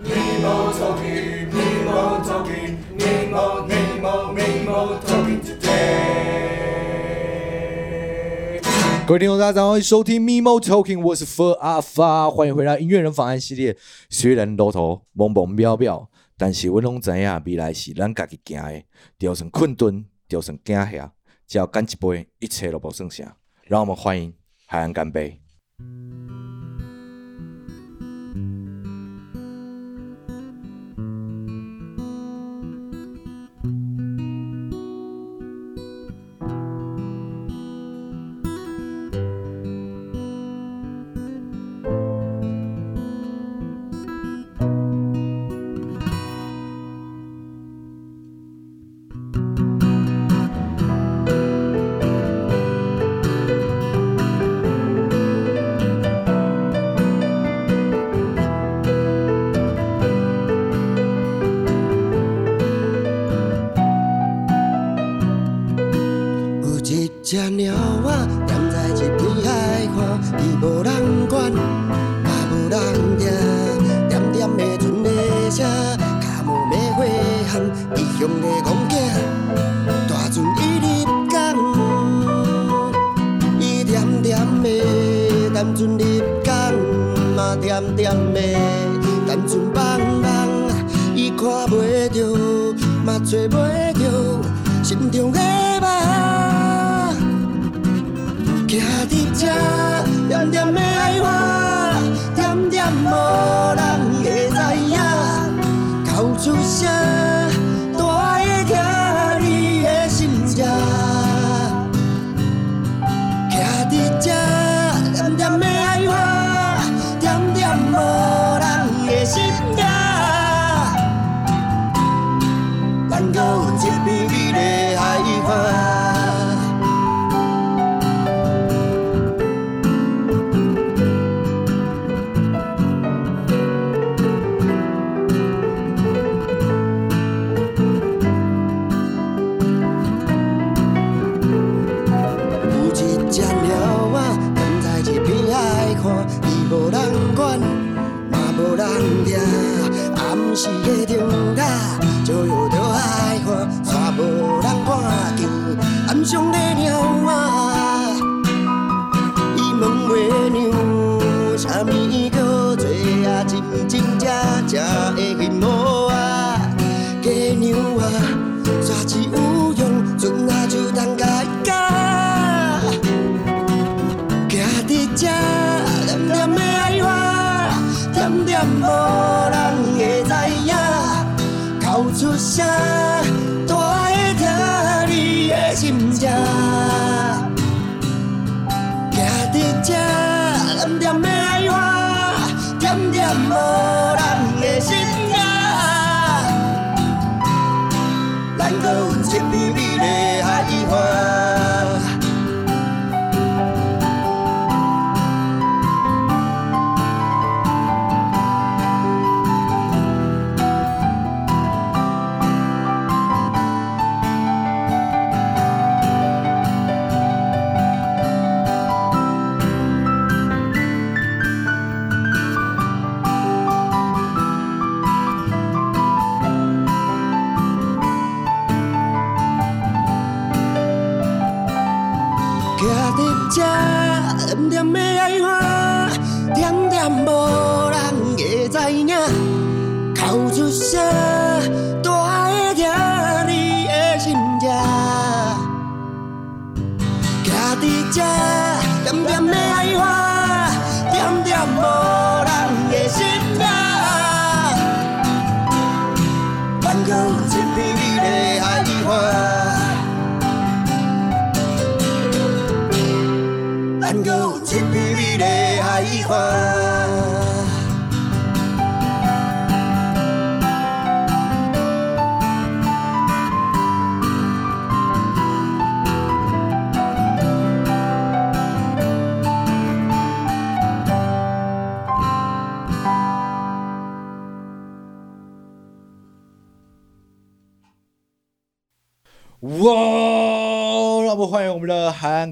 Mimo toki Mimo toki Mimo, Mimo, Mimo toki today。各位听众，大家好，欢迎收听 Mimo Talking，我是 Fur Alpha，欢迎回来音乐人访谈系列。虽然路途茫茫渺渺，但是我拢知影未来是咱家己行的。就算困顿，就算惊吓，只要干一杯，一切都无算啥。让我们欢迎海岸干杯。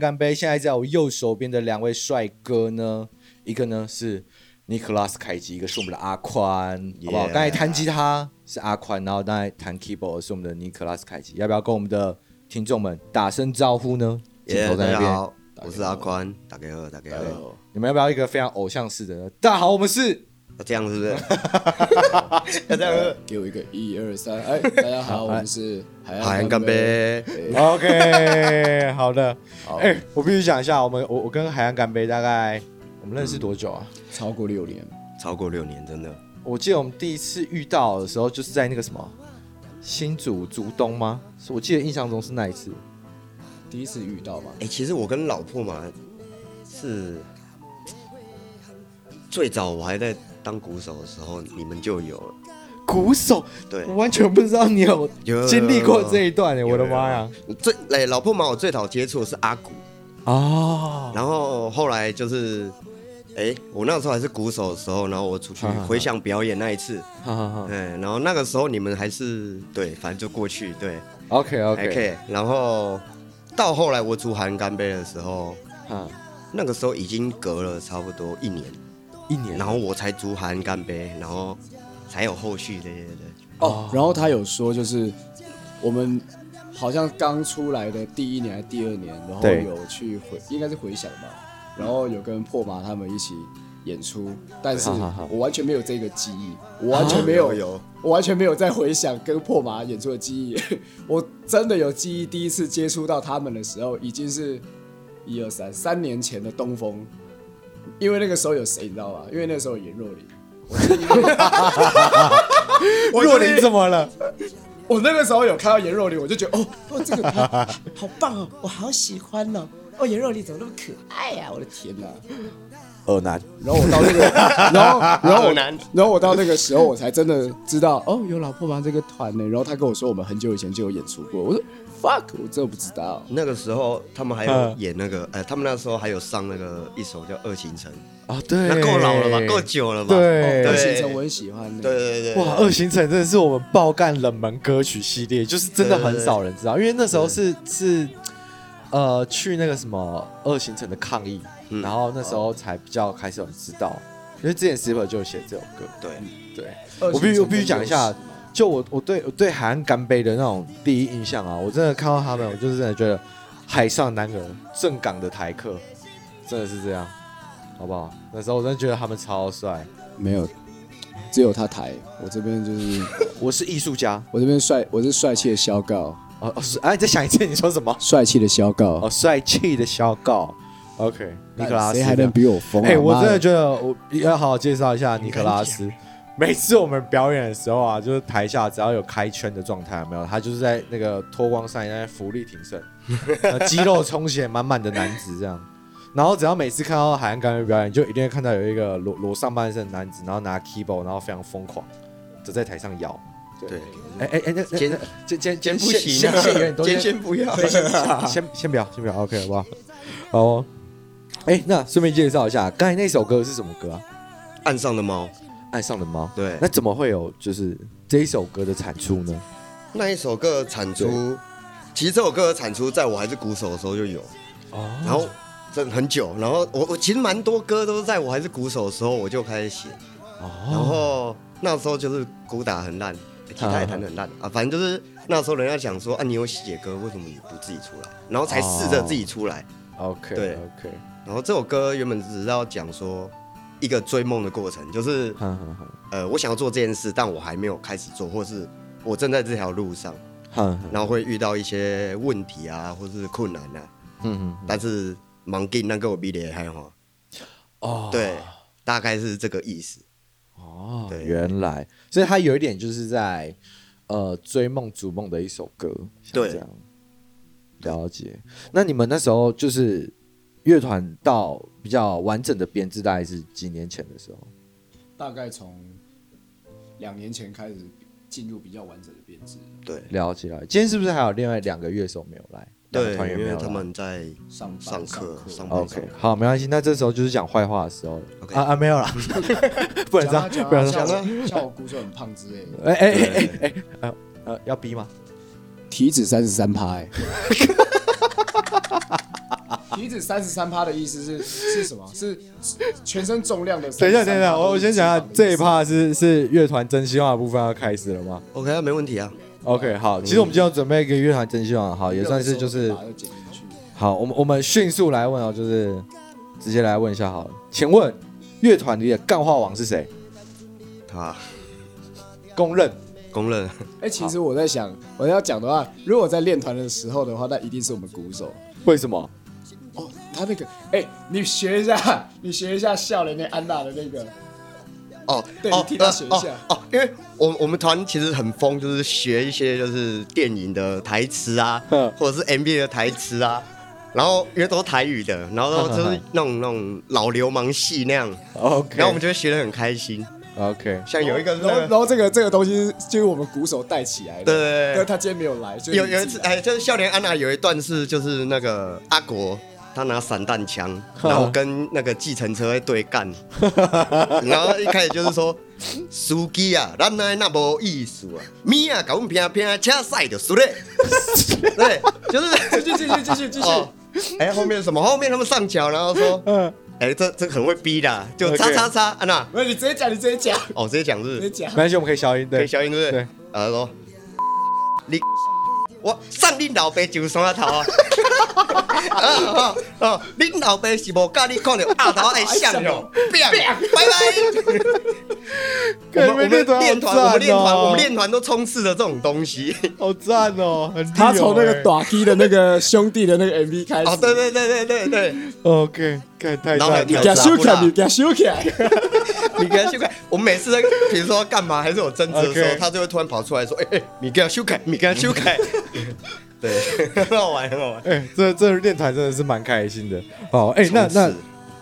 干杯！现在在我右手边的两位帅哥呢，一个呢是 Nicholas 凯吉，一个是我们的阿宽，yeah. 好不好？刚才弹吉他是阿宽，然后刚才弹 keyboard 是我们的 Nicholas 凯吉，要不要跟我们的听众们打声招呼呢？镜头在那边，好，我是阿宽，大家好，大家好，你们要不要一个非常偶像式的？大家好，我们是，这样是不是？要 这样，给我一个一二三，哎，大家好，我们是海洋干杯，OK，好的，哎、欸，我必须讲一下，我们我我跟海洋干杯大概。我们认识多久啊？超过六年，超过六年，真的。我记得我们第一次遇到的时候，就是在那个什么新竹竹东吗？我记得印象中是那一次，第一次遇到嘛。哎、欸，其实我跟老婆嘛是最早我还在当鼓手的时候，你们就有了鼓手。对，我完全不知道你有经历过这一段、哎。我的妈呀！最哎、欸，老破麻我最早接触的是阿鼓哦，然后后来就是。哎，我那时候还是鼓手的时候，然后我出去回想表演那一次，哎，然后那个时候你们还是对，反正就过去对，OK OK OK，然后到后来我组海岸干杯的时候，嗯，那个时候已经隔了差不多一年，一年，然后我才组海岸干杯，然后才有后续，对对对。哦，然后他有说就是我们好像刚出来的第一年还是第二年，然后有去回，应该是回想吧。然后有跟破麻他们一起演出，但是我完全没有这个记忆，我完全没有，有，我完全没有在回想跟破麻演出的记忆。我真的有记忆，第一次接触到他们的时候，已经是一二三三年前的东风，因为那个时候有谁你知道吗？因为那个时候有颜若琳。我 若琳怎么了？我那个时候有看到颜若琳，我就觉得哦哦，这个好，好棒哦，我好喜欢哦。哦，颜若琳怎么那么可爱呀、啊！我的天哪，二男。然后我到那个，然后然后我男，然后我到那个时候，我才真的知道哦，有老破麻这个团呢。然后他跟我说，我们很久以前就有演出过。我说 fuck，我真的不知道。那个时候他们还有演那个，哎、呃，他们那时候还有上那个一首叫《二行程》啊，对，那够老了吧，够久了吧？对，哦、二行程我很喜欢。对对对，哇，二行程真的是我们爆干冷门歌曲系列，就是真的很少人知道，因为那时候是是。呃，去那个什么二行程的抗议，嗯，然后那时候才比较开始有人知道，因为之前 Slipper 就写这首歌。对。对，我必须我必须讲一下，就我我对我对海岸干杯的那种第一印象啊，我真的看到他们，我就是真的觉得海上男儿，正港的台客，真的是这样，好不好？那时候我真的觉得他们超帅，没有，只有他台，我这边就是我是艺术家，我这边帅，我是帅气的小告。哦哦是，哎、啊，你再想一次，你说什么？帅气的小告哦，帅气的小告，OK，尼克拉斯，谁还能比我疯？哎、欸，我真的觉得我要好好介绍一下尼克拉斯。每次我们表演的时候啊，就是台下只要有开圈的状态，有没有？他就是在那个脱光上衣，在福利挺身，肌肉充血满满的男子这样。然后只要每次看到海岸干杯表演，就一定会看到有一个裸裸上半身的男子，然后拿 keyboard，然后非常疯狂的在台上摇。对，哎哎哎，那先先先先不行，先 先不要，先先不要，先不要，OK 好不好？好、哦，哎，那顺便介绍一下，刚才那首歌是什么歌啊？岸上的猫，岸上了猫。对，那怎么会有就是这一首歌的产出呢？那一首歌的产出，其实这首歌的产出，在我还是鼓手的时候就有，哦，然后真的很久，然后我我其实蛮多歌都是在我还是鼓手的时候我就开始写，哦，然后那时候就是鼓打很烂。吉他也弹得很烂啊，反正就是那时候人家讲说啊，你有写歌，为什么你不自己出来？然后才试着自己出来。Oh, OK，对，OK。然后这首歌原本只是要讲说一个追梦的过程，就是呃，我想要做这件事，但我还没有开始做，或是我正在这条路上，然后会遇到一些问题啊，或是困难啊。嗯，但是忙给那个我比你还好。哦，对，大概是这个意思。哦，对，原来，所以他有一点就是在呃追梦逐梦的一首歌，对，这样了解。那你们那时候就是乐团到比较完整的编制，大概是几年前的时候？大概从两年前开始进入比较完整的编制。对，了解了。今天是不是还有另外两个乐手没有来？对，团员没有，他们在上上课。上课 OK，好，没关系。那这时候就是讲坏话的时候了。Okay. 啊啊，没有了，不能这样，不能这样。像我鼓手很胖之类的。哎哎哎哎哎，呃，要逼吗？体脂三十三趴。体脂三十三趴的意思是是什么？是全身重量的。等一下，等一下，我我先讲一下这一趴是是乐团真心话的部分要开始了吗？OK 啊，没问题啊。OK，好，其实我们今天要准备一个乐团真心话，好，也算是就是。好，我们我们迅速来问哦，就是直接来问一下好了，请问乐团里的干话王是谁？他公认，公认。哎，其实我在想，我要讲的话，如果在练团的时候的话，那一定是我们鼓手。为什么？哦，他那个，哎，你学一下，你学一下笑脸那安娜的那个。哦，对，你替他学一下。哦，因为我我们团其实很疯，就是学一些就是电影的台词啊，或者是 MV 的台词啊。然后因为都是台语的，然后就是那种那种老流氓戏那样，OK，然后我们就会学得很开心，OK。像有一个，然后然后这个这个东西就是我们鼓手带起来的，对对对。因为他今天没有来，有有一次哎，就是笑脸安娜有一段是就是那个阿国他拿散弹枪，然后跟那个计程车在对干，然后一开始就是说司机啊，咱那那无意思啊，咪啊，搞我们偏偏车赛就输嘞，对，就是继续继续继续继续。哎，后面什么？后面他们上桥，然后说，嗯，哎，这这很会逼的，就叉叉叉，安娜，那你直接讲，你直接讲，哦，直接讲是，直接讲，没关系，我们可以消音，对，可以消音，对不对？对，他说，你，我上你老爸就山头啊，哦 哦，你老爸是无教你看到阿头爱笑哦，变，拜拜。我们我们练团，我们练团，我们练团都充斥着这种东西，好赞哦！他从那个短 K 的那个兄弟的那个 MV 开始，哦，对对对对对对，OK，看太赞了，你给修改，你给修改，你给修改。我们每次在比如说干嘛，还是有争执的时候，他就会突然跑出来说：“哎哎，你给他修改，你给他修改。”对，很好玩，很好玩。哎，这这练团真的是蛮开心的。哦，哎，那那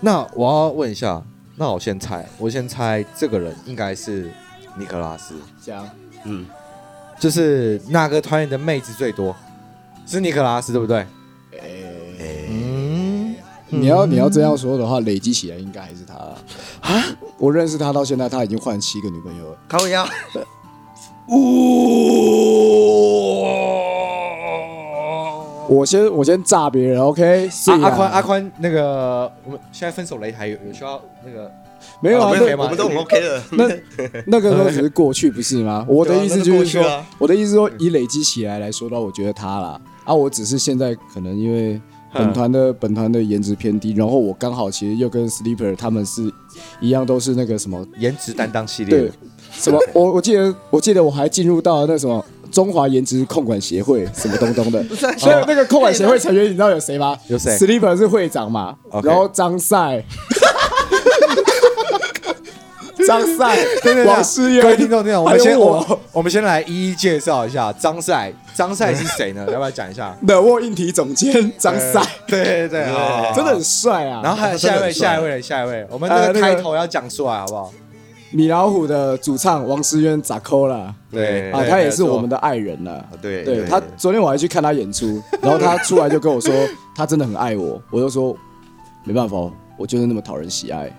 那我要问一下。那我先猜，我先猜这个人应该是尼克拉斯。这样，嗯，就是那个团员的妹子最多？是尼克拉斯对不对？哎、你要你要这样说的话，累积起来应该还是他啊。我认识他到现在，他已经换七个女朋友了。靠腰。我先我先炸别人，OK？阿阿宽阿宽，那个我们现在分手擂台有有需要那个没有啊？我们都很 OK 的。那那个 都只是过去，不是吗？我的意思就是说，我的意思说，以累积起来来说的话，我觉得他啦啊，我只是现在可能因为本团的本团的颜值偏低，然后我刚好其实又跟 Sleeper 他们是一样，都是那个什么颜值担当系列。对，什么？我我记得我记得我还进入到那什么。中华颜值控管协会什么东东的，所以那个控管协会成员你知道有谁吗？有谁？Sleeper 是会长嘛，然后张赛，张赛，王诗渊，各位听众听众，我们先我我们先来一一介绍一下张赛，张赛是谁呢？要不要讲一下？The Wall 硬体总监张赛，对对对，真的很帅啊。然后还有下一位，下一位，下一位，我们那个开头要讲出来好不好？米老虎的主唱王诗渊咋抠了？对啊，他也是我们的爱人了。对，对他昨天我还去看他演出，然后他出来就跟我说，他真的很爱我。我就说没办法，我就是那么讨人喜爱。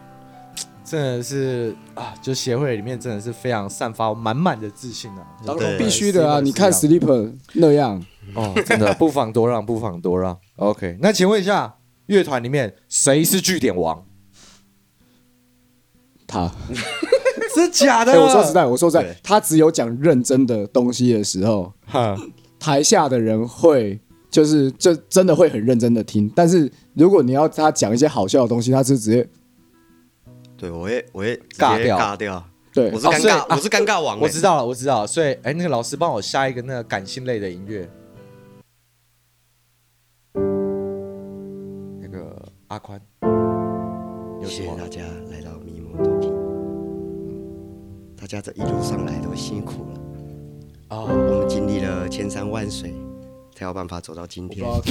真的是啊，就协会里面真的是非常散发满满的自信啊！当然必须的啊，你看 Sleeper 那样哦，真的 不妨多让，不妨多让。OK，那请问一下，乐团里面谁是据点王？他。是假的。我说实在，我说实在，他只有讲认真的东西的时候，台下的人会就是就真的会很认真的听。但是如果你要他讲一些好笑的东西，他是直接，对我会我会尬掉尬掉。对，我是尴尬，我是尴尬王。我知道了，我知道了。所以，哎，那个老师帮我下一个那个感性类的音乐，那个阿宽，谢谢大家来到迷蒙多听。大家这一路上来都辛苦了啊！我们经历了千山万水，才有办法走到今天。好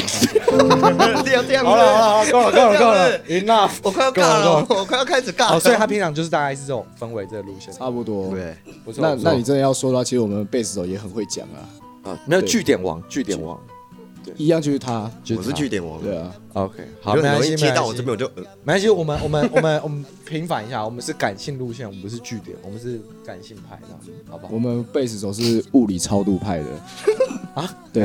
了好了，够了够了够了，enough！我快要尬了，我快要开始尬了。所以他平常就是大概是这种氛围这个路线，差不多。对，不错。那那你真的要说的话，其实我们贝斯手也很会讲啊。啊，没有据点王，据点王。一样就是他，我是据点王。对啊，OK，好，没关系，接到我这边我就，没关系，我们我们我们我们平反一下，我们是感性路线，我们不是据点，我们是感性派的，好不好？我们贝斯手是物理超度派的啊，对，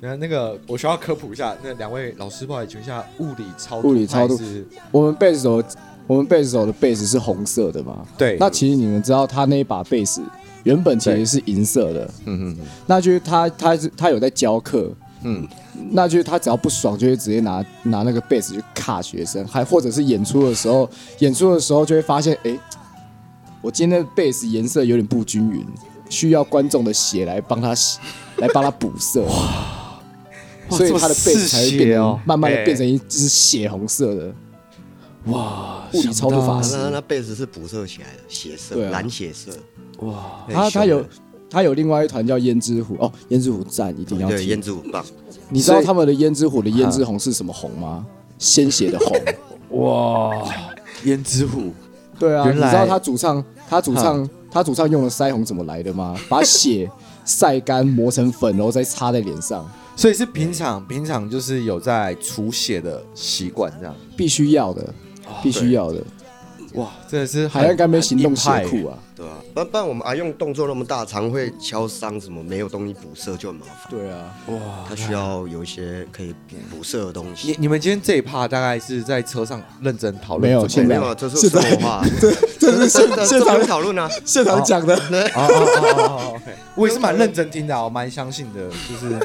那那个我需要科普一下，那两位老师不好意思，请问一下物理超物理超度是？我们贝斯手，我们贝斯手的贝斯是红色的嘛？对。那其实你们知道，他那一把贝斯原本其实是银色的。嗯嗯。那就是他，他是他有在教课。嗯。那就是他只要不爽，就会直接拿拿那个贝斯去卡学生，还或者是演出的时候，演出的时候就会发现，哎、欸，我今天的贝斯颜色有点不均匀，需要观众的血来帮他洗，来帮他补色。所以它的贝斯才会变哦，慢慢的变成一只血红色的。哇，物理超度法师，那那贝斯是补色起来的，血色，蓝血色。哇，他他有它有另外一团叫胭脂虎哦，胭脂虎赞一定要对，胭脂虎棒。你知道他们的胭脂虎的胭脂红是什么红吗？鲜血的红。哇，胭脂虎。对啊，你知道他主唱他主唱他主唱用的腮红怎么来的吗？把血 晒干磨成粉，然后再擦在脸上。所以是平常平常就是有在除血的习惯，这样必须要的，必须要的。哇，真的是海岸干杯行动血库啊，对啊，不然不然我们阿用动作那么大，常会敲伤什么，没有东西补色就很麻烦。对啊，哇，他需要有一些可以补色的东西。你你们今天这一趴大概是在车上认真讨论？没有，现在没有，这是生活化，这这是现现场讨论啊，现场讲的。我也是蛮认真听的，我蛮相信的，就是。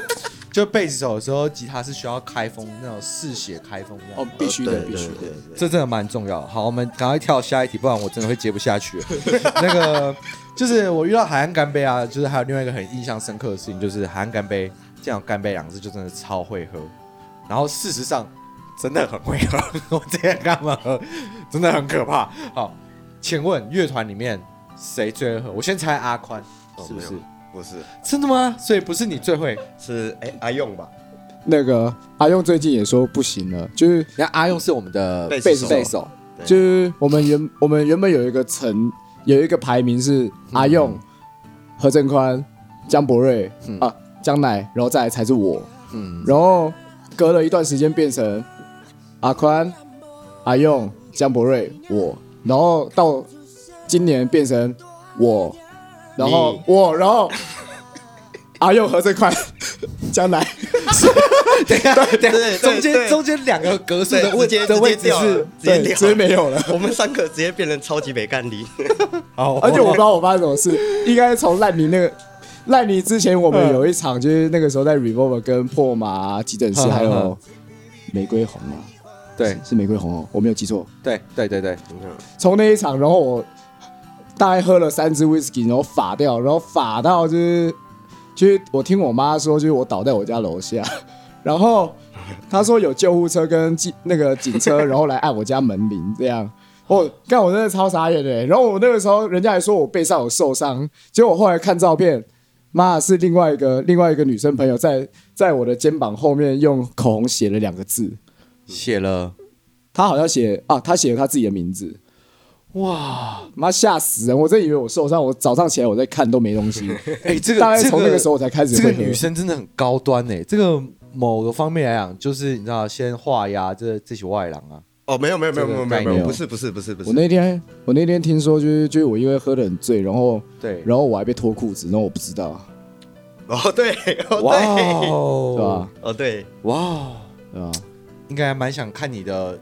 就贝斯手的时候，吉他是需要开封那种嗜血开封的哦，必须的，必须的，这真的蛮重要。好，我们赶快跳下一题，不然我真的会接不下去。那个就是我遇到海岸干杯啊，就是还有另外一个很印象深刻的事情，就是海岸干杯这样干杯两个字就真的超会喝，然后事实上真的很会喝，我这样干嘛喝？真的很可怕。好，请问乐团里面谁最会喝？我先猜阿宽，是不是？不是真的吗？所以不是你最会，是哎、欸、阿用吧？那个阿用最近也说不行了，就是人家阿用是我们的贝斯贝手，就是我们原我们原本有一个层有一个排名是阿用、嗯、何振宽、江博瑞、嗯、啊江乃，然后再来才是我，嗯，然后隔了一段时间变成阿宽、阿用、江博瑞我，然后到今年变成我。然后我，然后阿佑和这块 将来，等下，等下，中间中间两个格式的位的位置是直接直接没有了，我们三个直接变成超级没干力。好，而且我不知道我发生什么事，应该从烂泥那个烂泥之前，我们有一场就是那个时候在 Revolver 跟破马急诊室还有玫瑰红啊，对，是玫瑰红哦，我没有记错，对对对对，从那一场，然后我。大概喝了三支 whisky，然后发掉，然后发到就是，就是我听我妈说，就是我倒在我家楼下，然后她说有救护车跟警那个警车，然后来按我家门铃这样。我干，我真的超傻眼的。然后我那个时候，人家还说我背上有受伤，结果我后来看照片，妈是另外一个另外一个女生朋友在在我的肩膀后面用口红写了两个字，写了，她好像写啊，她写了她自己的名字。哇，妈吓死人！我真以为我受伤，我早上起来我在看都没东西。哎、欸，这个大概从那个时候我才开始。这个女生真的很高端哎、欸，这个某个方面来讲，就是你知道，先画押这这些外郎啊。哦，没有没有没有没有没有没有，不是不是不是不是。我那天我那天听说，就是就是我因为喝的很醉，然后对，然后我还被脱裤子，然后我不知道。哦对，哦哇哦，是吧？哦对，哇哦，对吧？应该还蛮想看你的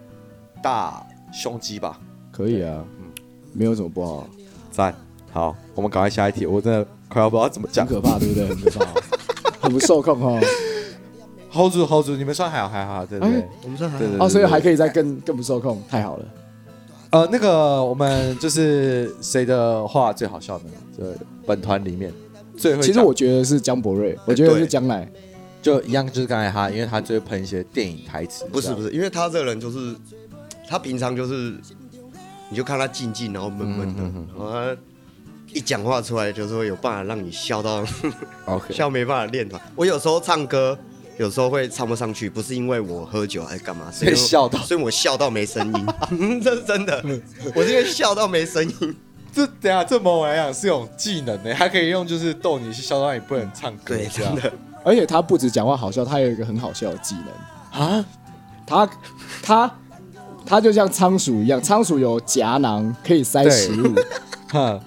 大胸肌吧？可以啊。没有什么不好，赞，好，我们赶快下一题。我真的快要不知道怎么讲，很可怕，对不对？很可怕，很不受控哦。hold 住，hold 住，你们算还好，还好，对不对？我们算还好，哦，所以还可以再更更不受控，太好了。呃，那个我们就是谁的话最好笑呢？就本团里面最会，其实我觉得是江博瑞，我觉得是将来，就一样，就是刚才他，因为他就会喷一些电影台词。不是不是，因为他这个人就是他平常就是。你就看他静静，然后闷闷的，嗯、然后他一讲话出来，就是会有办法让你笑到. 笑没办法练团。我有时候唱歌，有时候会唱不上去，不是因为我喝酒还是干嘛，所以笑到，所以我笑到没声音，这是真的，我是因为笑到没声音。这等下这某我来讲是种技能呢，还可以用就是逗你去笑到你不能唱歌，对，真的。而且他不止讲话好笑，他有一个很好笑的技能啊，他他。它就像仓鼠一样，仓鼠有夹囊可以塞食物，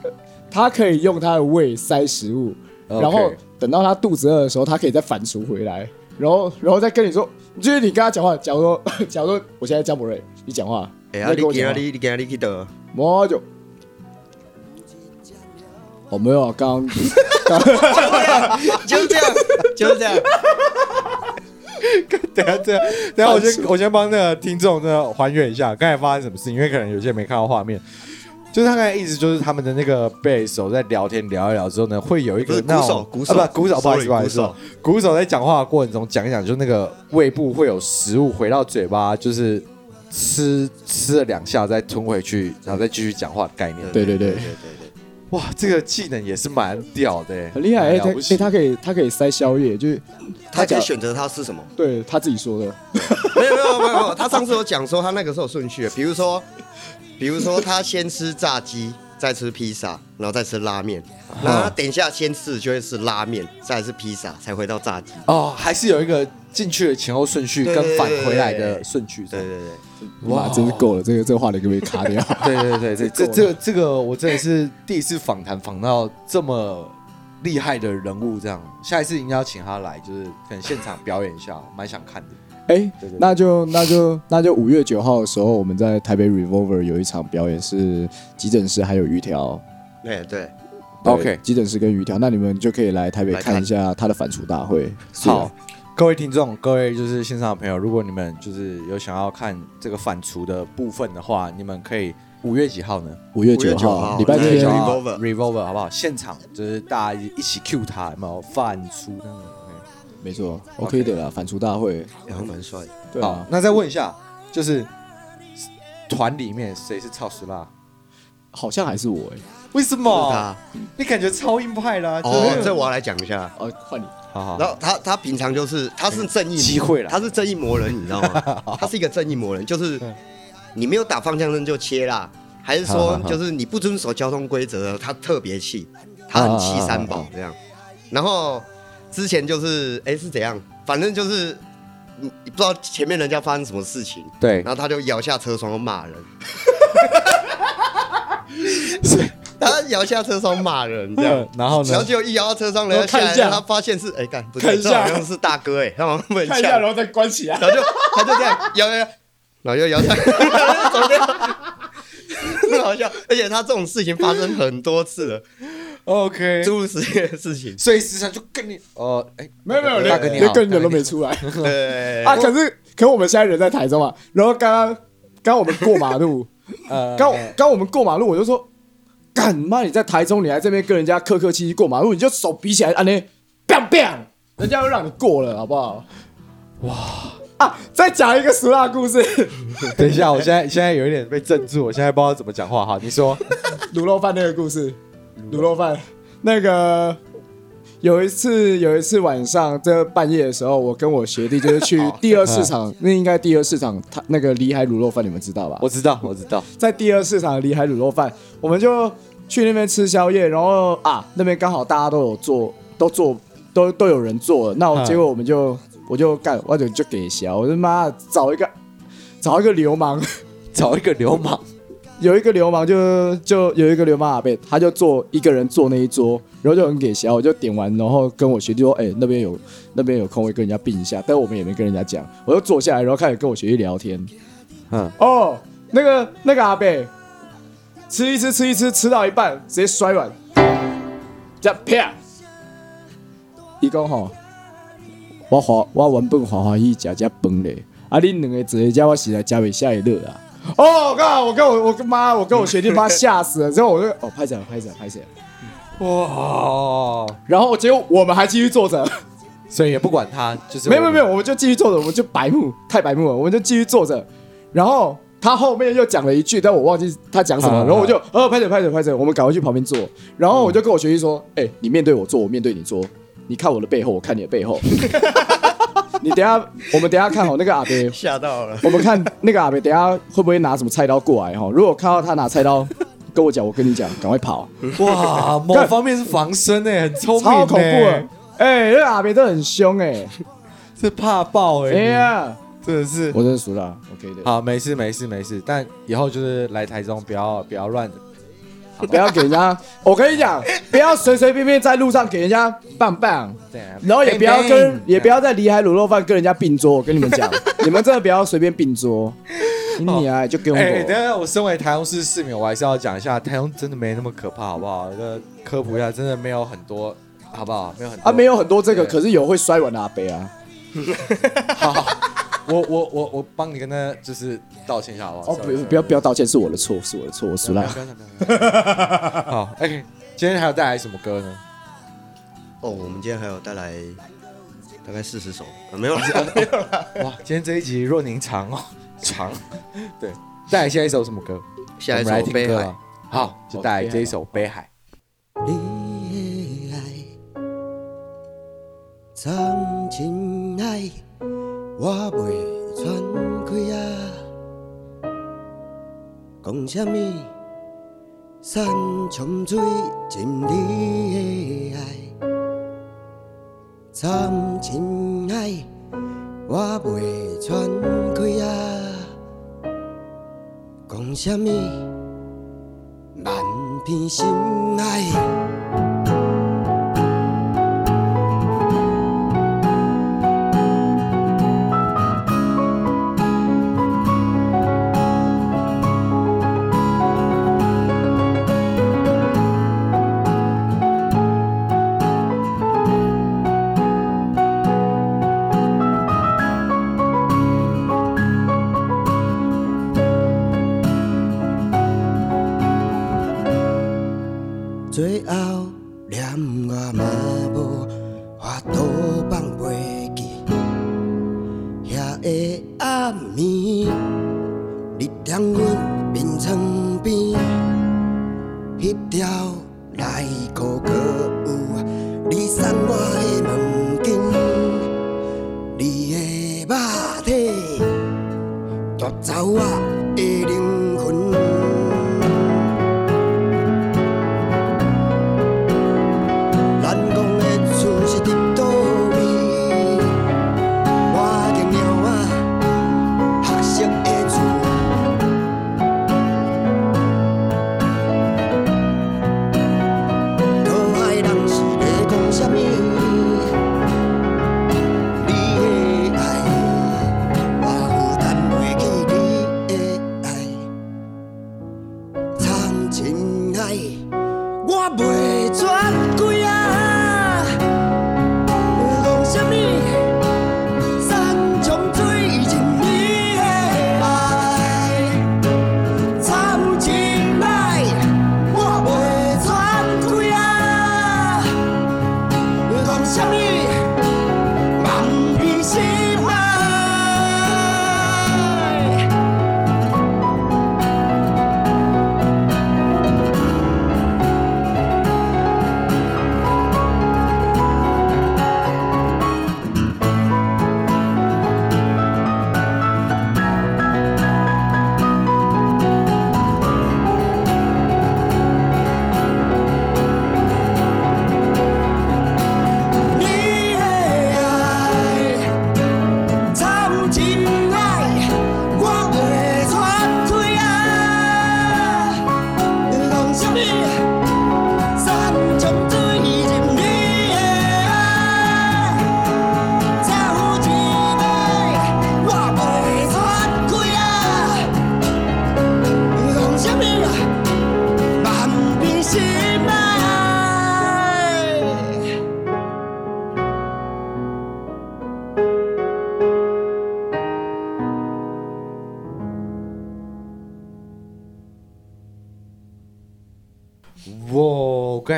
它可以用它的胃塞食物，然后等到它肚子饿的时候，它可以再反刍回来。然后然后再跟你说，就是你跟他讲话，假如说 假如说我现在江博瑞，你讲话，哎呀，你给啊，你你给啊，你去得，我就，我没有啊，刚刚。就这样，就是这样。等下，等下，等下，我先我先帮那个听众呢还原一下刚才发生什么事情，因为可能有些人没看到画面。就是他刚才意思就是他们的那个贝手在聊天聊一聊之后呢，会有一个那鼓手，鼓手啊不鼓手，不好意思，不好意思，鼓手在讲话的过程中讲一讲，就那个胃部会有食物回到嘴巴，就是吃吃了两下再吞回去，然后再继续讲话的概念。对对对对对对，哇，这个技能也是蛮屌的，很厉害哎！他哎，他可以他可以塞宵夜，就是他可以选择他吃什么。对他自己说的，没有没有没有没有，他上次有讲说他那个时候顺序，比如说。比如说，他先吃炸鸡，再吃披萨，然后再吃拉面。然后等一下先吃就会是拉面，再是披萨，才回到炸鸡。哦，还是有一个进去的前后顺序跟返回来的顺序。对对对，哇，真是够了，这个这个话题可不可以卡掉？对对对对，这这个这个我真的是第一次访谈访到这么厉害的人物，这样下一次应该要请他来，就是可能现场表演一下，蛮想看的。哎、欸，那就那就那就五月九号的时候，我们在台北 Revolver 有一场表演，是急诊室还有鱼条。哎，对，OK，急诊室跟鱼条，那你们就可以来台北看一下他的反刍大会。好，各位听众，各位就是线上的朋友，如果你们就是有想要看这个反刍的部分的话，你们可以五月几号呢？五月九号，礼拜天 Revolver 好不好？现场就是大家一起 Q 他，有没有反刍？没错，OK 的啦，反刍大会然后蛮帅。对啊，那再问一下，就是团里面谁是超时辣？好像还是我哎，为什么？你感觉超硬派啦？哦，这我要来讲一下。哦，换你。好好。然后他他平常就是他是正义机会了，他是正义魔人，你知道吗？他是一个正义魔人，就是你没有打方向灯就切啦，还是说就是你不遵守交通规则，他特别气，他很气三宝这样，然后。之前就是哎、欸、是怎样，反正就是你你不知道前面人家发生什么事情，对，然后他就摇下车窗骂人，是 他摇下车窗骂人这样，然后呢，然后就一摇到车窗，人家下来，看一下。他发现是哎干，不对，这好像是大哥哎，他往一下，然后再关起来，然后就他就这样摇摇摇，然后又摇下来，走掉，很好笑，而且他这种事情发生很多次了。OK，诸如此类的事情，所以时常就跟你，哦，哎，没有没有，大哥你好，连跟人都没出来。对啊，可是，可我们现在人在台中啊，然后刚刚刚我们过马路，呃，刚刚我们过马路，我就说，干妈你在台中，你还这边跟人家客客气气过马路，你就手比起来，啊，你，bang bang，人家会让你过了，好不好？哇啊！再讲一个俗辣故事。等一下，我现在现在有一点被镇住，我现在不知道怎么讲话哈。你说 卤肉饭那个故事。卤肉饭，那个有一次有一次晚上这半夜的时候，我跟我学弟就是去第二市场，那应该第二市场，他那个里海卤肉饭你们知道吧？我知道，我知道，在第二市场的里海卤肉饭，我们就去那边吃宵夜，然后啊，那边刚好大家都有做，都做，都都有人做了，那我结果我们就我就干，我就就给小，我他妈找一个找一个流氓，找一个流氓。有一个流氓就就有一个流氓阿伯，他就坐一个人坐那一桌，然后就很给小，我就点完，然后跟我学弟说：“哎、欸，那边有那边有空位，跟人家并一下。”但我们也没跟人家讲，我就坐下来，然后开始跟我学弟聊天。嗯，哦，那个那个阿伯吃一吃吃一吃吃到一半直接摔软，这样啪！伊讲吼，我华我原本欢欢喜食这饭嘞，啊，恁两个坐一下，我实在食不下一乐啊。哦，我靠！我跟我我跟妈，我跟我学弟妈 吓死了。之后我就哦，拍谢拍谢拍谢，哇！然后结果我们还继续坐着，所以也不管他，就是没有没有没有，我们就继续坐着，我们就白目，太白目了，我们就继续坐着。然后他后面又讲了一句，但我忘记他讲什么。然后我就哦，拍谢拍谢拍谢，我们赶快去旁边坐。然后我就跟我学弟说：“哎，你面对我坐，我面对你坐，你看我的背后，我看你的背后。”你等下，我们等下看好那个阿伯，吓到了。我们看那个阿伯，等下会不会拿什么菜刀过来？哈，如果看到他拿菜刀，跟我讲，我跟你讲，赶快跑。哇，某方面是防身诶，很聪明，超恐怖。哎，那个阿伯都很凶哎，是怕爆哎。哎呀，真的是，我真的熟了。OK 的，好，没事没事没事。但以后就是来台中，不要不要乱 不要给人家。我跟你讲，不要随随便便在路上给人家棒棒。对，然后也不要跟，也不要在里海卤肉饭跟人家并桌。我跟你们讲，你们真的不要随便并桌。你啊，就给我。哎，等下，我身为台中市市民，我还是要讲一下，台中真的没那么可怕，好不好？那个科普一下，真的没有很多，好不好？没有很多，啊，没有很多这个，可是有会摔碗的阿伯啊。好。我我我我帮你跟他就是道歉一下好不好？哦，不不要不要道歉，是我的错，是我的错，我输了。好，OK，今天还有带来什么歌呢？哦，我们今天还有带来大概四十首，没有了，没有了。哇，今天这一集若宁长哦，长。对，带来下一首什么歌？下一首《悲海》。好，就带来这一首《北海》。我袂喘气啊，讲什么？山穷水尽你的爱，惨情爱，我袂喘气啊，讲什么？万片心爱。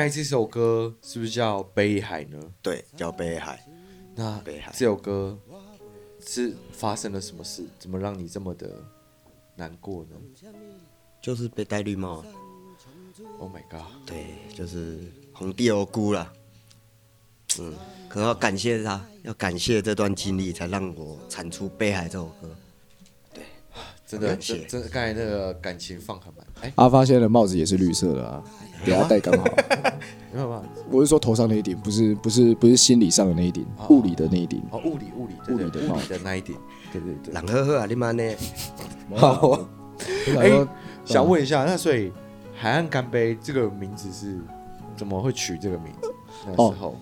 这首歌是不是叫《北海》呢？对，叫《北海》。那北海这首歌是发生了什么事？怎么让你这么的难过呢？就是被戴绿帽。Oh my god！对，就是红地欧姑了。嗯，可能要感谢他，要感谢这段经历，才让我产出《北海》这首歌。对，真的，真的刚才那个感情放很满。哎，阿发现在的帽子也是绿色的啊。给他戴刚好，没有办法。我是说头上那一顶，不是不是不是心理上的那一顶，物理的那一顶。哦，物理物理物理的物理的那一顶。对对对。冷呵呵啊，你妈呢？好。哎，想问一下，那所以海岸干杯这个名字是怎么会取这个名字？那时候，哦、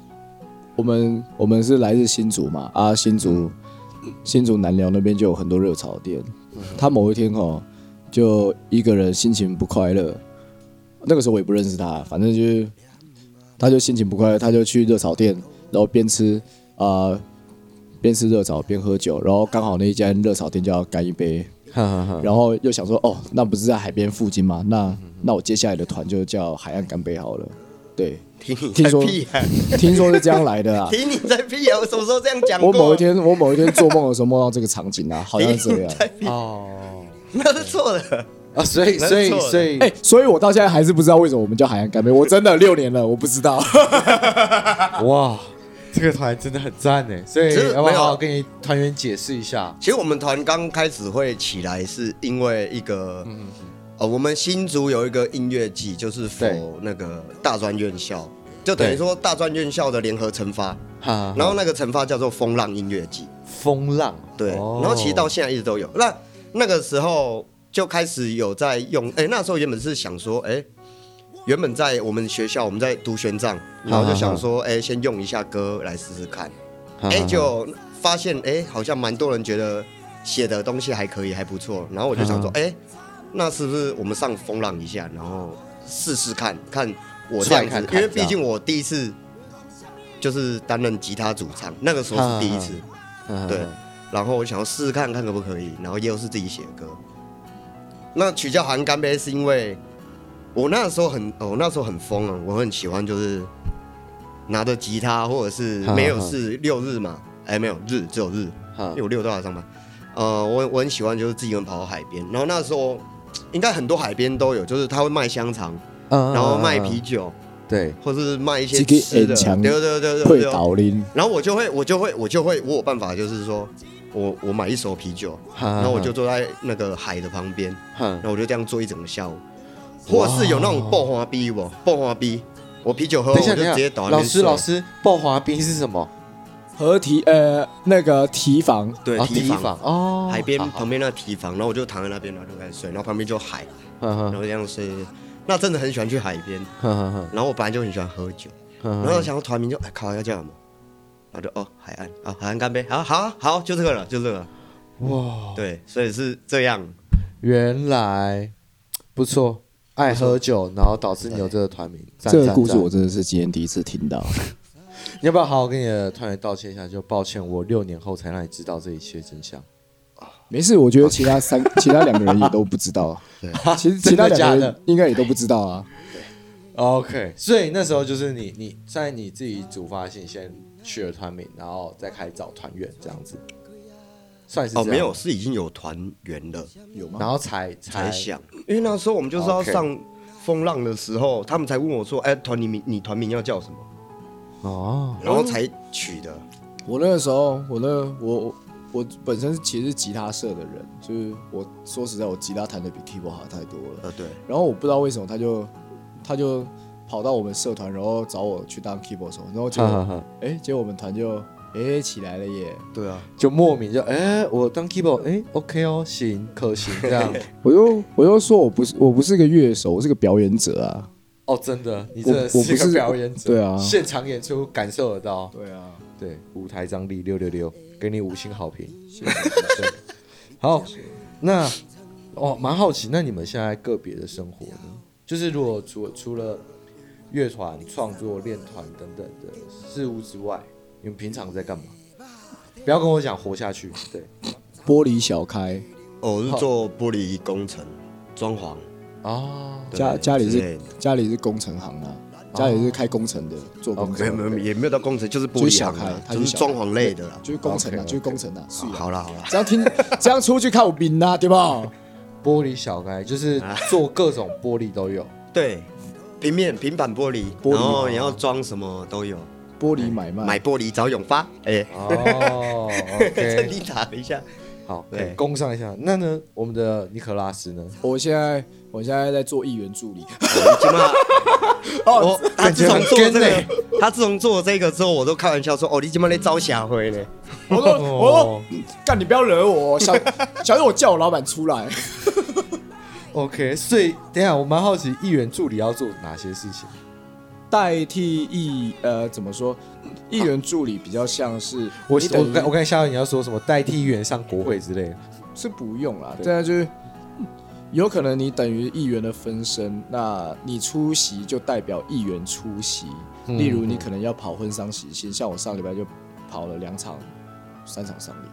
我们我们是来自新竹嘛，啊，新竹、嗯、新竹南寮那边就有很多热炒店。嗯、他某一天哦，就一个人心情不快乐，那个时候我也不认识他，反正就是他就心情不快乐，他就去热炒店，然后边吃啊。呃边吃热炒边喝酒，然后刚好那一间热炒店就要干一杯，然后又想说，哦，那不是在海边附近吗？那那我接下来的团就叫海岸干杯好了。对，听你在屁啊！听说是这样来的啊！听你在屁啊！我什么时候这样讲过？我某一天，我某一天做梦的时候梦到这个场景啊，好像是这样。哦，那是错的啊！所以，所以，所以，哎，所以我到现在还是不知道为什么我们叫海洋干杯。我真的六年了，我不知道。哇！这个团真的很赞呢，所以要不要好好跟你团员解释一下？其实我们团刚开始会起来，是因为一个，嗯嗯呃，我们新竹有一个音乐季，就是否那个大专院校，就等于说大专院校的联合成发，然后那个成发叫做风浪音乐季，风浪，对，然后其实到现在一直都有。那那个时候就开始有在用，哎，那时候原本是想说，哎。原本在我们学校，我们在读玄奘，然后就想说，哎、欸，先用一下歌来试试看，哎、欸，就发现，哎、欸，好像蛮多人觉得写的东西还可以，还不错。然后我就想说，哎、欸，那是不是我们上风浪一下，然后试试看看我这样子？因为毕竟我第一次就是担任吉他主唱，那个时候是第一次，对。然后我想要试试看看可不可以，然后又是自己写的歌。那取叫海岸干杯是因为。我那时候很，我那时候很疯啊！我很喜欢，就是拿着吉他，或者是没有事六日嘛，哎，没有日，只有日，因为我六都要上班。呃，我我很喜欢，就是自己人跑到海边，然后那时候应该很多海边都有，就是他会卖香肠，然后卖啤酒，对，或是卖一些吃的，对对对对对。然后我就会，我就会，我就会，我有办法，就是说我我买一手啤酒，然后我就坐在那个海的旁边，然后我就这样坐一整个下午。或是有那种爆花逼不？爆花逼，我啤酒喝完我就直接倒。老师，老师，爆花逼是什么？河堤呃，那个堤防，对，堤防哦，海边旁边那个堤防，然后我就躺在那边，然后就开始睡，然后旁边就海，然后这样睡。那真的很喜欢去海边，然后我本来就很喜欢喝酒，然后想要团名就哎靠要叫什么？然后就哦海岸啊海岸干杯，好好好就这个了就这个，哇，对，所以是这样，原来不错。爱喝酒，然后导致你有这个团名。这个故事我真的是今天第一次听到。你要不要好好跟你的团员道歉一下？就抱歉，我六年后才让你知道这一切真相。没事，我觉得其他三、其他两个人也都不知道。对，其实其他两个人应该也都不知道啊。对，OK。所以那时候就是你，你在你自己主发信先取了团名，然后再开始找团员这样子。算是哦，没有，是已经有团员了，有吗？然后才才想，因为那时候我们就是要上风浪的时候，他们才问我说：“哎，团你名，你团名要叫什么？”哦，然后才取的。我那个时候，我那我我我本身其实是吉他社的人，就是我说实在，我吉他弹的比 keyboard 好太多了。呃，对。然后我不知道为什么他就他就跑到我们社团，然后找我去当 keyboard 手，然后就哎，结果我们团就。哎、欸，起来了耶！对啊，就莫名就哎、欸，我当 keyboard，哎、欸、，OK 哦，行，可行这样。我又我又说我不是我不是个乐手，我是个表演者啊。哦，真的，你真的是个表演者。对啊，现场演出感受得到。对啊，对，舞台张力六六六，给你五星好评。谢谢。好，那哦，蛮好奇，那你们现在个别的生活呢？就是如果除除了乐团创作、练团等等的事物之外。你们平常在干嘛？不要跟我讲活下去。对，玻璃小开，我是做玻璃工程、装潢啊。家家里是家里是工程行啊，家里是开工程的，做工程。没有没有，也没有到工程，就是玻璃小开，就是装潢类的，就是工程啊，就是工程啊。好了好了，这样听 这样出去看我兵啊，对吧？玻璃小开就是做各种玻璃都有，对，平面平板玻璃，然后你要装什么都有。玻璃买卖，买玻璃找永发。哎，哦，OK，你打一下，好，对，攻上一下。那呢，我们的尼可拉斯呢？我现在，我现在在做议员助理。哦，他自从做这个，他自从做这个之后，我都开玩笑说：“哦，你今晚在招霞辉呢？”我说：“我说，干你不要惹我，小小心我叫我老板出来。” OK，所以等一下我蛮好奇，议员助理要做哪些事情？代替议呃怎么说？议员助理比较像是我我刚我刚才想到你要说什么代替议员上国会之类的，是不用啦。这样就是有可能你等于议员的分身，那你出席就代表议员出席。嗯、例如你可能要跑婚丧喜庆，像我上礼拜就跑了两场、三场丧礼。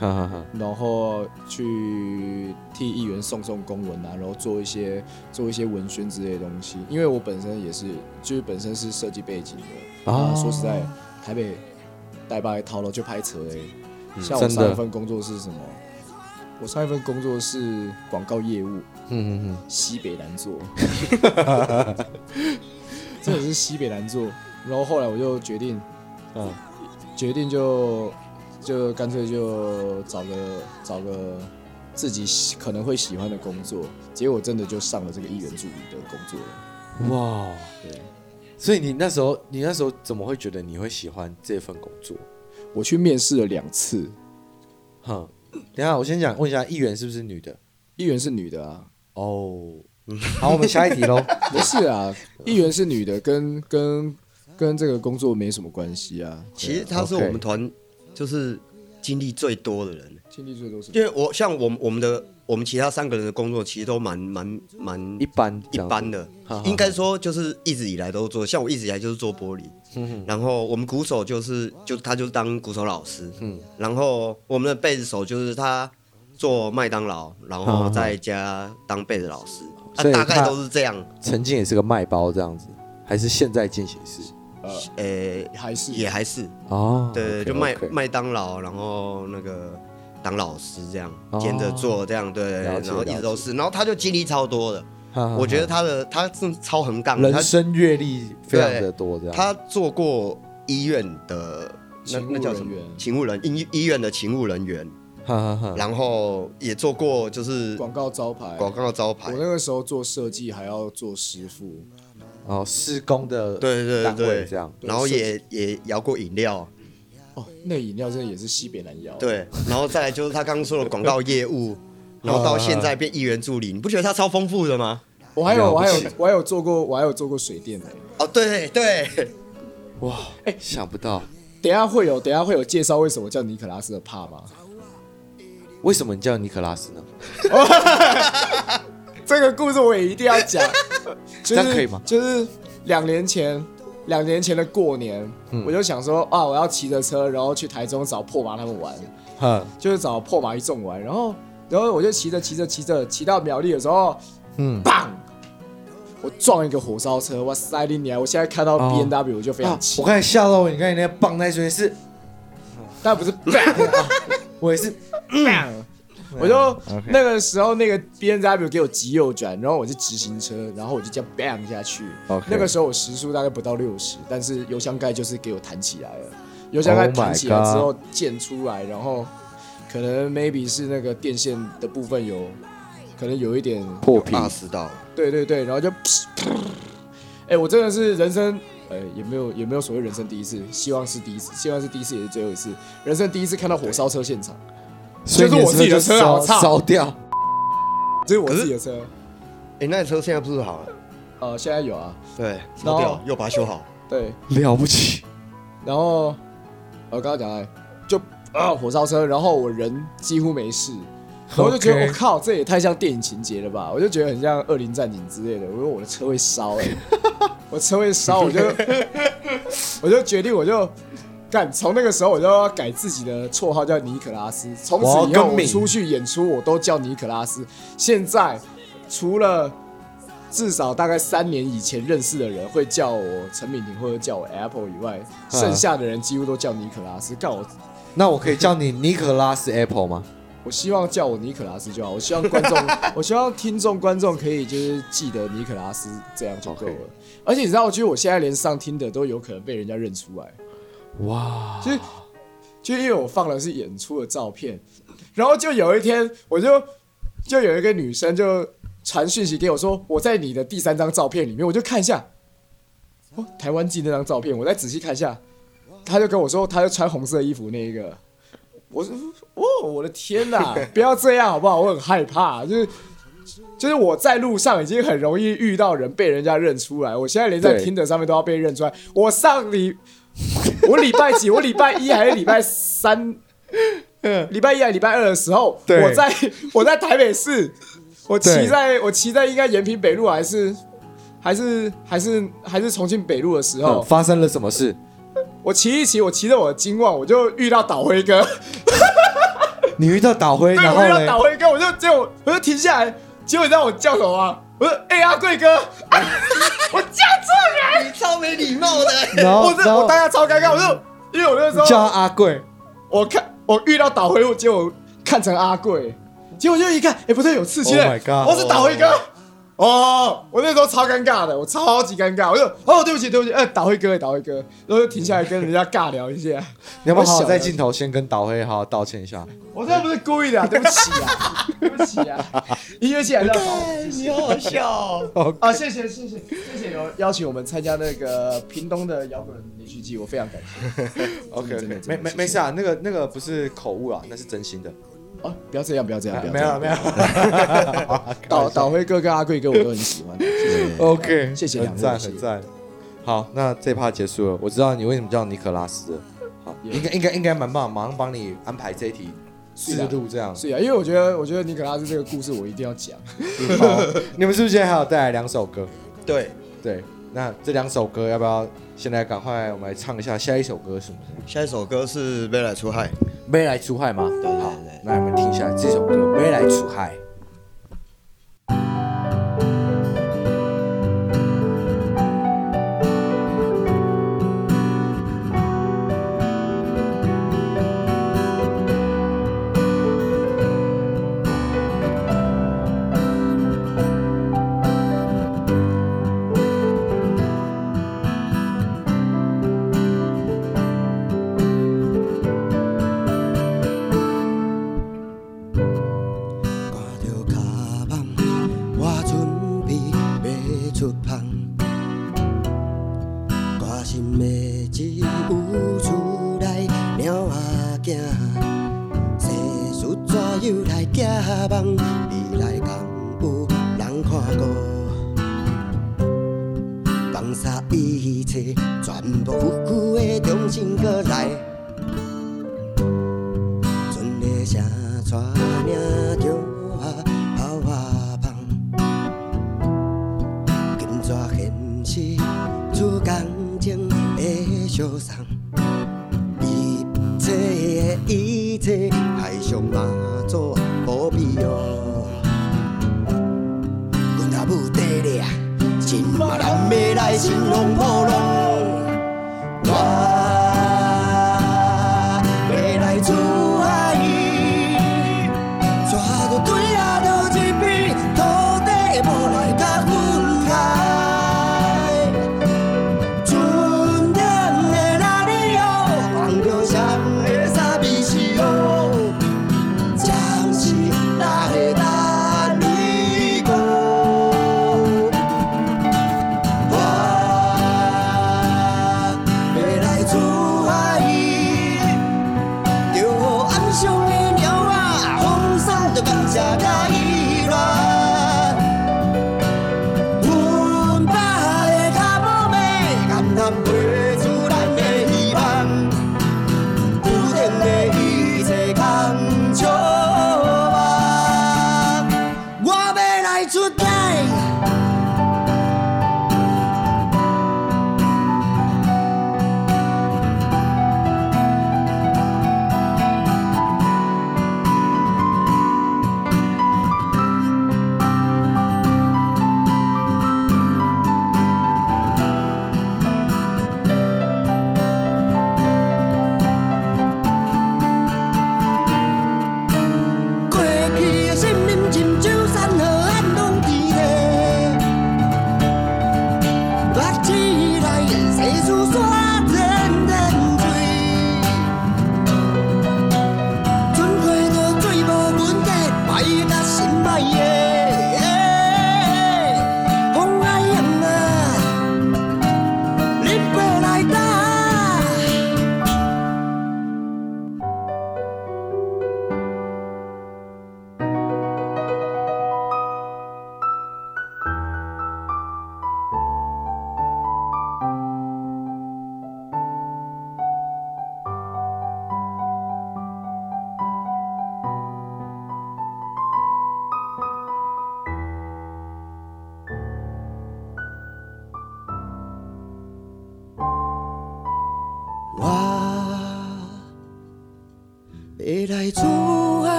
然后去替议员送送公文啊，然后做一些做一些文宣之类的东西。因为我本身也是，就是本身是设计背景的啊。说实在，台北台北逃了就拍车哎、欸。像我上一份工作是什么？我上一份工作是广告业务。嗯嗯嗯。西北难做。真的是西北难做。然后后来我就决定，嗯，决定就。就干脆就找个找个自己可能会喜欢的工作，结果真的就上了这个议员助理的工作了。哇，对，所以你那时候你那时候怎么会觉得你会喜欢这份工作？我去面试了两次。哼，等下我先讲问一下，议员是不是女的？议员是女的啊。哦，好，我们下一题喽。不是啊，议员是女的，跟跟跟这个工作没什么关系啊。其实她是我们团。就是经历最多的人，经历最多是，因为我像我们我们的我们其他三个人的工作其实都蛮蛮蛮一般一般的，应该说就是一直以来都做，像我一直以来就是做玻璃，嗯、然后我们鼓手就是就他就是当鼓手老师，嗯，然后我们的贝斯手就是他做麦当劳，然后在家当贝斯老师，他大概都是这样。曾经也是个卖包这样子，还是现在进行式？呃，欸、还是。也还是。哦，对，okay, 就麦麦当劳，然后那个当老师这样兼着做这样，对，然后一直都是，然后他就经历超多的，我觉得他的他真的超横杠，人生阅历非常的多这样。他做过医院的那那叫什么？勤务人医医院的勤务人员，然后也做过就是广告招牌，广告招牌。我那个时候做设计还要做师傅。哦，施工的对对对，这样，然后也也摇过饮料，哦，那饮料真的也是西北南摇。对，然后再来就是他刚刚说的广告业务，然后到现在变议员助理，你不觉得他超丰富的吗？我还有我还有我还有做过我还有做过水电的。哦，对对，哇，哎，想不到，等下会有等下会有介绍为什么叫尼可拉斯的帕吗？为什么你叫尼可拉斯呢？这个故事我也一定要讲，这样可以吗？就是两年前，两年前的过年，我就想说啊，我要骑着车，然后去台中找破马他们玩，哼。就是找破马一众玩，然后，然后我就骑着骑着骑着骑到苗栗的时候，嗯，棒，我撞一个火烧车，哇塞，你娘！我现在看到 B N W 我就非常气，我刚才吓到我，你看你那个棒那瞬间是，但不是，我也是，我就那个时候，那个 B N W 给我急右转，然后我是直行车，然后我就这样 bang 下去。那个时候我时速大概不到六十，但是油箱盖就是给我弹起来了。油箱盖弹起来之后溅出来，然后可能 maybe 是那个电线的部分有可能有一点破皮，到。对对对，然后就，哎，我真的是人生，哎，也没有也没有所谓人生第一次，希望是第一次，希望是第一次也是最后一次，人生第一次看到火烧车现场。所以是我自己的车烧烧掉，这是我自己的车。哎，那车现在不是好了？呃，现在有啊。对，烧掉又把它修好。对，了不起。然后我刚刚讲了，就啊火烧车，然后我人几乎没事，然后就觉得我靠，这也太像电影情节了吧？我就觉得很像《恶灵战警》之类的。我说我的车会烧，哎，我车会烧，我就 我就决定我就。从那个时候我就要改自己的绰号叫尼可拉斯，从此以后我出去演出我都叫尼可拉斯。现在除了至少大概三年以前认识的人会叫我陈敏婷或者叫我 Apple 以外，剩下的人几乎都叫尼可拉斯。干我，那我可以叫你尼可拉斯 Apple 吗？我希望叫我尼可拉斯就好。我希望观众，我希望听众观众可以就是记得尼可拉斯这样就够了。而且你知道，我觉得我现在连上听的都有可能被人家认出来。哇！就就因为我放的是演出的照片，然后就有一天，我就就有一个女生就传讯息给我说，我在你的第三张照片里面，我就看一下，哦，台湾记那张照片，我再仔细看一下，他就跟我说，他就穿红色衣服那一个，我说，哦，我的天哪，不要这样好不好？我很害怕，就是就是我在路上已经很容易遇到人被人家认出来，我现在连在听的上面都要被认出来。我上礼，我礼拜几？我礼拜一还是礼拜三？嗯，礼拜一还是礼拜二的时候，我在我在台北市，我骑在我骑在应该延平北路还是还是还是还是重庆北路的时候，发生了什么事？我骑一骑，我骑着我的金旺，我就遇到导辉哥。你遇到导辉，然后我遇到导辉哥，我就结果我就停下来。结果你知道我叫什么吗？我说：“哎、欸、阿贵哥，我叫错人，你超没礼貌的。然后”我这我当下超尴尬，我就因为我那时候叫阿贵，我看我遇到导回，我结果看成阿贵，结果就一看，哎、欸、不对，有刺青，我是导回哥。哦，我那时候超尴尬的，我超级尴尬，我就哦，对不起，对不起，呃，导辉哥，导辉哥，然后就停下来跟人家尬聊一下。你要不要好好在镜头先跟导辉好好道歉一下？我真的不是故意的，对不起啊，对不起啊，音乐器还是要好。你好好笑哦！啊，谢谢谢谢谢谢有邀请我们参加那个屏东的摇滚连续剧，我非常感谢。OK OK，没没没事啊，那个那个不是口误啊，那是真心的。哦，不要这样，不要这样，不要这样。没有没有。导导辉哥跟阿贵哥我都很喜欢。谢谢 OK，谢谢两位，很赞很赞。好，那这趴结束了。我知道你为什么叫尼可拉斯了。好，应该应该应该蛮棒，马上帮你安排这一题思路这样。是啊，因为我觉得我觉得尼可拉斯这个故事我一定要讲。好，你们是不是现在还有带来两首歌？对对，那这两首歌要不要现在赶快我们来唱一下？下一首歌是不是？下一首歌是《未来出海》。未来出海吗？对对对，好，那我们听一下这首歌《未来出海》。做伏笔哦。阮阿母底咧，心嘛难买来，心拢破浪。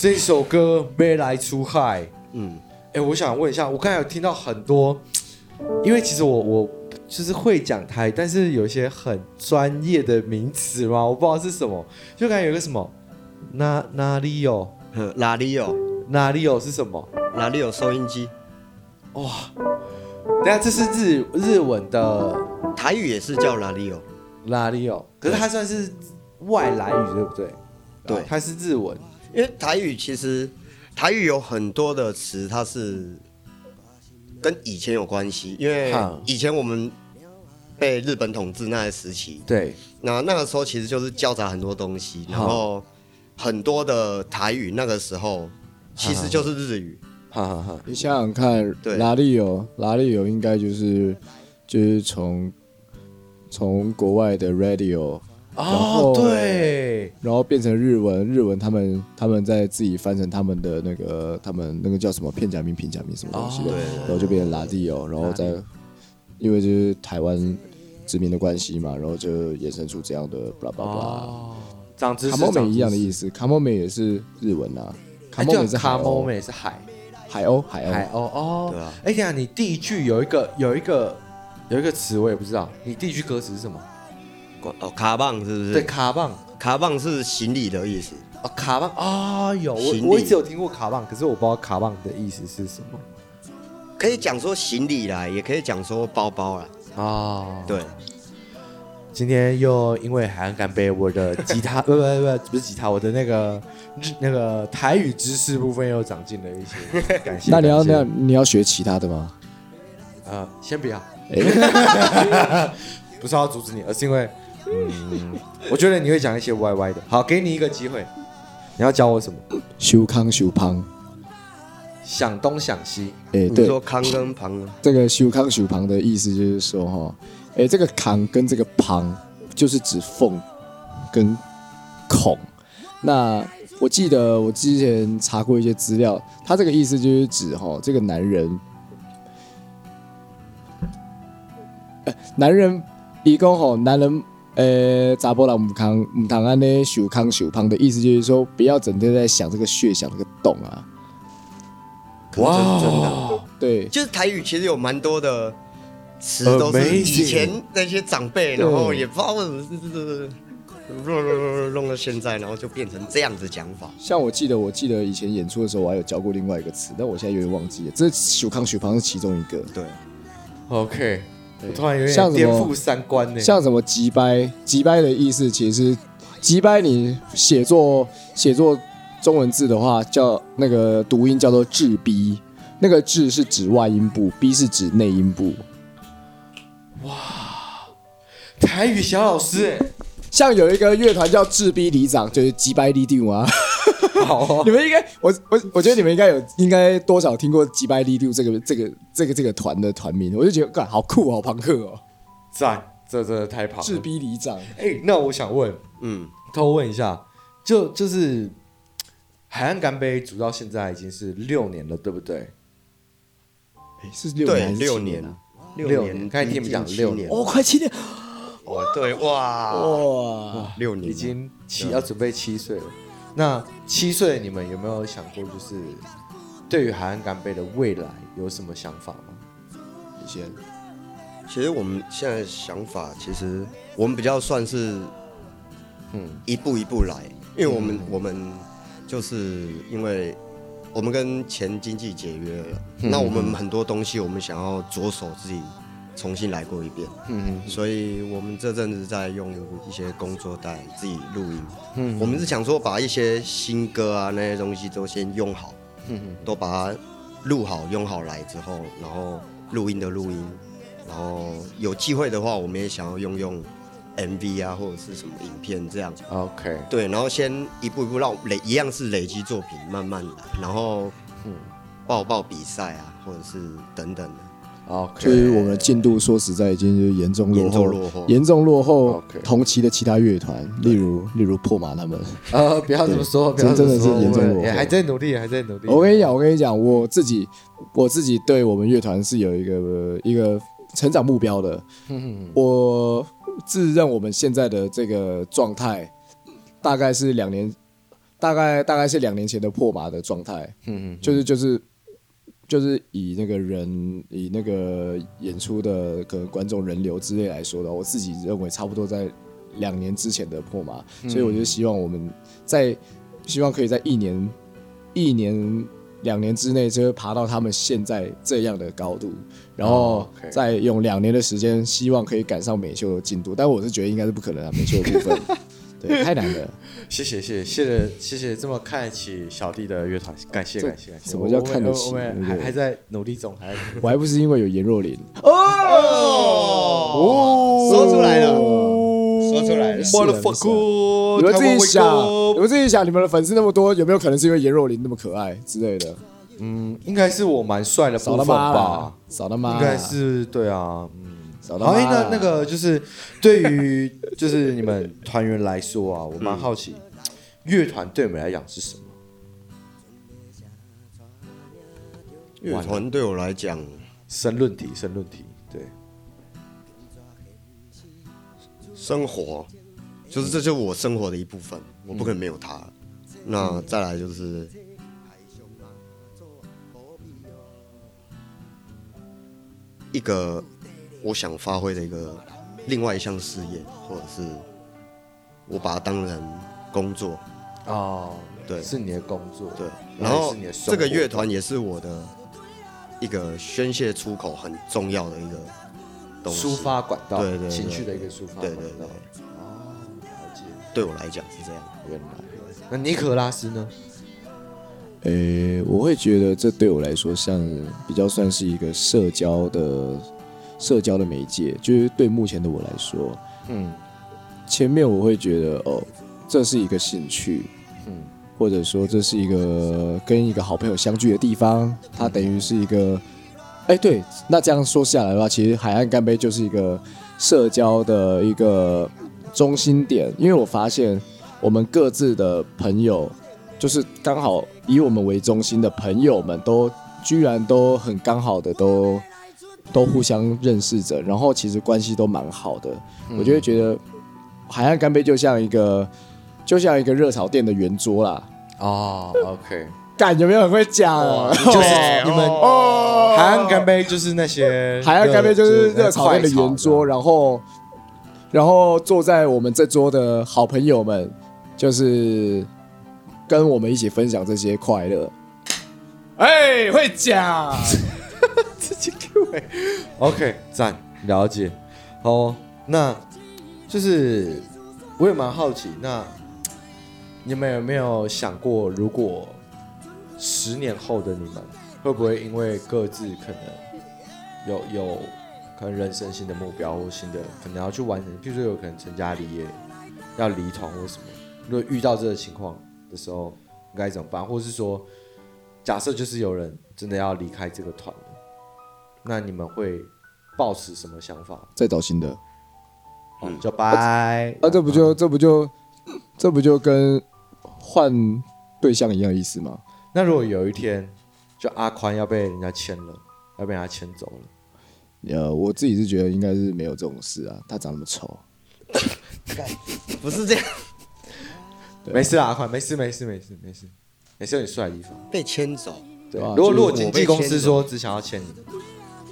这首歌《没来出海》，嗯，哎，我想问一下，我刚才有听到很多，因为其实我我就是会讲台，但是有一些很专业的名词嘛，我不知道是什么，就感觉有个什么哪哪里有呵哪里有哪里有是什么？哪里有收音机？哇等下这是日日文的台语也是叫哪里有？哪里有，可是它算是外来语，对不对？对它是日文。因为台语其实台语有很多的词，它是跟以前有关系，因为以前我们被日本统治那个时期，对，那那个时候其实就是交杂很多东西，然后很多的台语那个时候其实就是日语，哈哈哈。你想想看，对。拉力有哪里有应该就是就是从从国外的 radio，然哦后，对，然后变成日文，日文他们他们在自己翻成他们的那个他们那个叫什么片假名、平假名什么东西的，哦然后就变成拉蒂哦，然后再因为就是台湾殖民的关系嘛，然后就衍生出这样的 blah blah blah。哦，长知识，卡莫美一样的。意思，卡莫美也是日文啊，卡哎莫美是海卡莫，美是海海鸥海鸥海鸥哦。对啊哎，等一下你第一句有一个有一个有一个词我也不知道，你第一句歌词是什么？哦，卡棒是不是？对，卡棒卡棒是行李的意思。哦，卡棒啊，有我我一直有听过卡棒，可是我不知道卡棒的意思是什么可以讲说行李啦，也可以讲说包包啦。啊。对，今天又因为海岸干杯，我的吉他 不不不不是吉他，我的那个那个台语知识部分又长进了一些，感谢。那你要那你要学其他的吗？呃，先不要，哎 不是要阻止你，而是因为，嗯，我觉得你会讲一些歪歪的。好，给你一个机会，你要教我什么？修康修胖，想东想西，哎，对，你说康跟旁呢？这个修康修旁的意思就是说哈，哎，这个康跟这个旁就是指缝跟孔。那我记得我之前查过一些资料，他这个意思就是指哈，这个男人，呃，男人一共吼，男人呃，查波人唔康唔通安呢，手康手胖的意思就是说，不要整天在想这个血想这个洞啊。哇，真的，对，就是台语其实有蛮多的词都是以前那些长辈，然后也不知道为什么是是是弄弄弄到现在，然后就变成这样子讲法。像我记得，我记得以前演出的时候，我还有教过另外一个词，但我现在有点忘记了。这手康手胖是其中一个，对，OK，对我突然有点像什么颠覆三观呢。像什么急掰，急掰的意思其实是急掰，你写作写作中文字的话，叫那个读音叫做滞逼，那个滞是指外音部，逼是指内音部。哇台语小老师，像有一个乐团叫滞逼里长，就是急掰里定啊。哎，好哦你，们应该，我我我觉得你们应该有，应该多少听过击败力度这个这个这个这个团的团名，我就觉得，干好酷，好朋克哦。赞，这真的太棒了。滞逼里长，哎，那我想问，嗯，偷问一下，就就是海岸干杯，组到现在已经是六年了，对不对？哎，是六年还是对六年啊？六年刚才听你们讲六年哦，快七年！哦，对，哇，哇，六年已经七要准备七岁了。那七岁你们有没有想过，就是对于海岸干杯的未来有什么想法吗？你先。其实我们现在想法，其实我们比较算是，嗯，一步一步来，因为我们、我们就是因为我们跟前经济解约了，那我们很多东西我们想要着手自己重新来过一遍，嗯嗯所以我们这阵子在用一些工作带自己录音，嗯，我们是想说把一些新歌啊那些东西都先用好，嗯都把它录好用好来之后，然后录音的录音。然后有机会的话，我们也想要用用 MV 啊，或者是什么影片这样。，OK，对，然后先一步一步让累，一样是累积作品，慢慢来，然后嗯，报报比赛啊，或者是等等的。就是我们的进度，说实在已经就是严重落后，严重落后同期的其他乐团，例如例如破马他们。呃，不要这么说，不要这真的是严重落后还在努力，还在努力。我跟你讲，我跟你讲，我自己我自己对我们乐团是有一个一个成长目标的。我自认我们现在的这个状态，大概是两年，大概大概是两年前的破马的状态。嗯就是就是就是以那个人以那个演出的可能观众人流之类来说的，我自己认为差不多在两年之前的破马，所以我就希望我们在希望可以在一年一年两年之内，就会爬到他们现在这样的高度，然后再用两年的时间，希望可以赶上美秀的进度，但我是觉得应该是不可能啊，美秀的部分，对太难了谢谢谢谢谢谢谢这么看得起小弟的乐团感谢感谢感谢。什么叫看得起还还在努力中还我还不是因为有颜若琳。哦！说出来了说出来了。我的你们自己想你们自己想你们的粉丝那么多有没有可能是因为颜若琳那么可爱之类的？嗯应该是我蛮帅的扫他们吧。少他们应该是对啊好，哎，那那个就是对于就是你们团员来说啊，我蛮好奇，乐团对我们来讲是什么？乐团对我来讲，申论题，申论题，对，生活就是这就是我生活的一部分，我不可能没有它。那再来就是一个我想发挥的一个另外一项事业，或者是我把它当成工作。哦，对是你的工作，对，然然后这个乐团也是我的一个宣泄出口很重要的一个东西，抒发管道，对对对情绪的一个抒发管道。对对对，哦，了解，对我来讲是这样。原来。那尼可拉斯呢？诶、我会觉得这对我来说像比较算是一个社交的社交的媒介，就是对目前的我来说，嗯。前面我会觉得哦，这是一个兴趣，嗯。或者说这是一个跟一个好朋友相聚的地方，它等于是一个，哎，对，那这样说下来的话，其实海岸干杯就是一个社交的一个中心点，因为我发现我们各自的朋友，就是刚好以我们为中心的朋友们都居然都很刚好的都都互相认识着，然后其实关系都蛮好的，我就会觉得海岸干杯就像一个就像一个热炒店的圆桌啦。哦，OK，干有没有很会讲？就是你们哦。海岸干杯就是那些 海岸干杯就是热炒店的圆桌，然后然后坐在我们这桌的好朋友们，就是跟我们一起分享这些快乐。哎，会讲，自己 OK，赞，了解。好，那就是我也蛮好奇，那你们有没有想过，如果十年后的你们会不会因为各自可能有有可能人生新的目标或新的可能要去完成，譬如说有可能成家立业，要离团或什么，如果遇到这个情况的时候应该怎么办，或是说假设就是有人真的要离开这个团，那你们会抱持什么想法？再找新的嗯，就拜啊？这不就这不就这不就跟换对象一样意思吗？那如果有一天，就阿宽要被人家牵了，要被人家牵走了？呃，我自己是觉得应该是没有这种事啊，他长那么丑。不是这样，没事啊，阿宽，没事没事没事没事，没事，有你帅的地方。被牵走，对，啊如果如果就是经纪公司说只想要签你，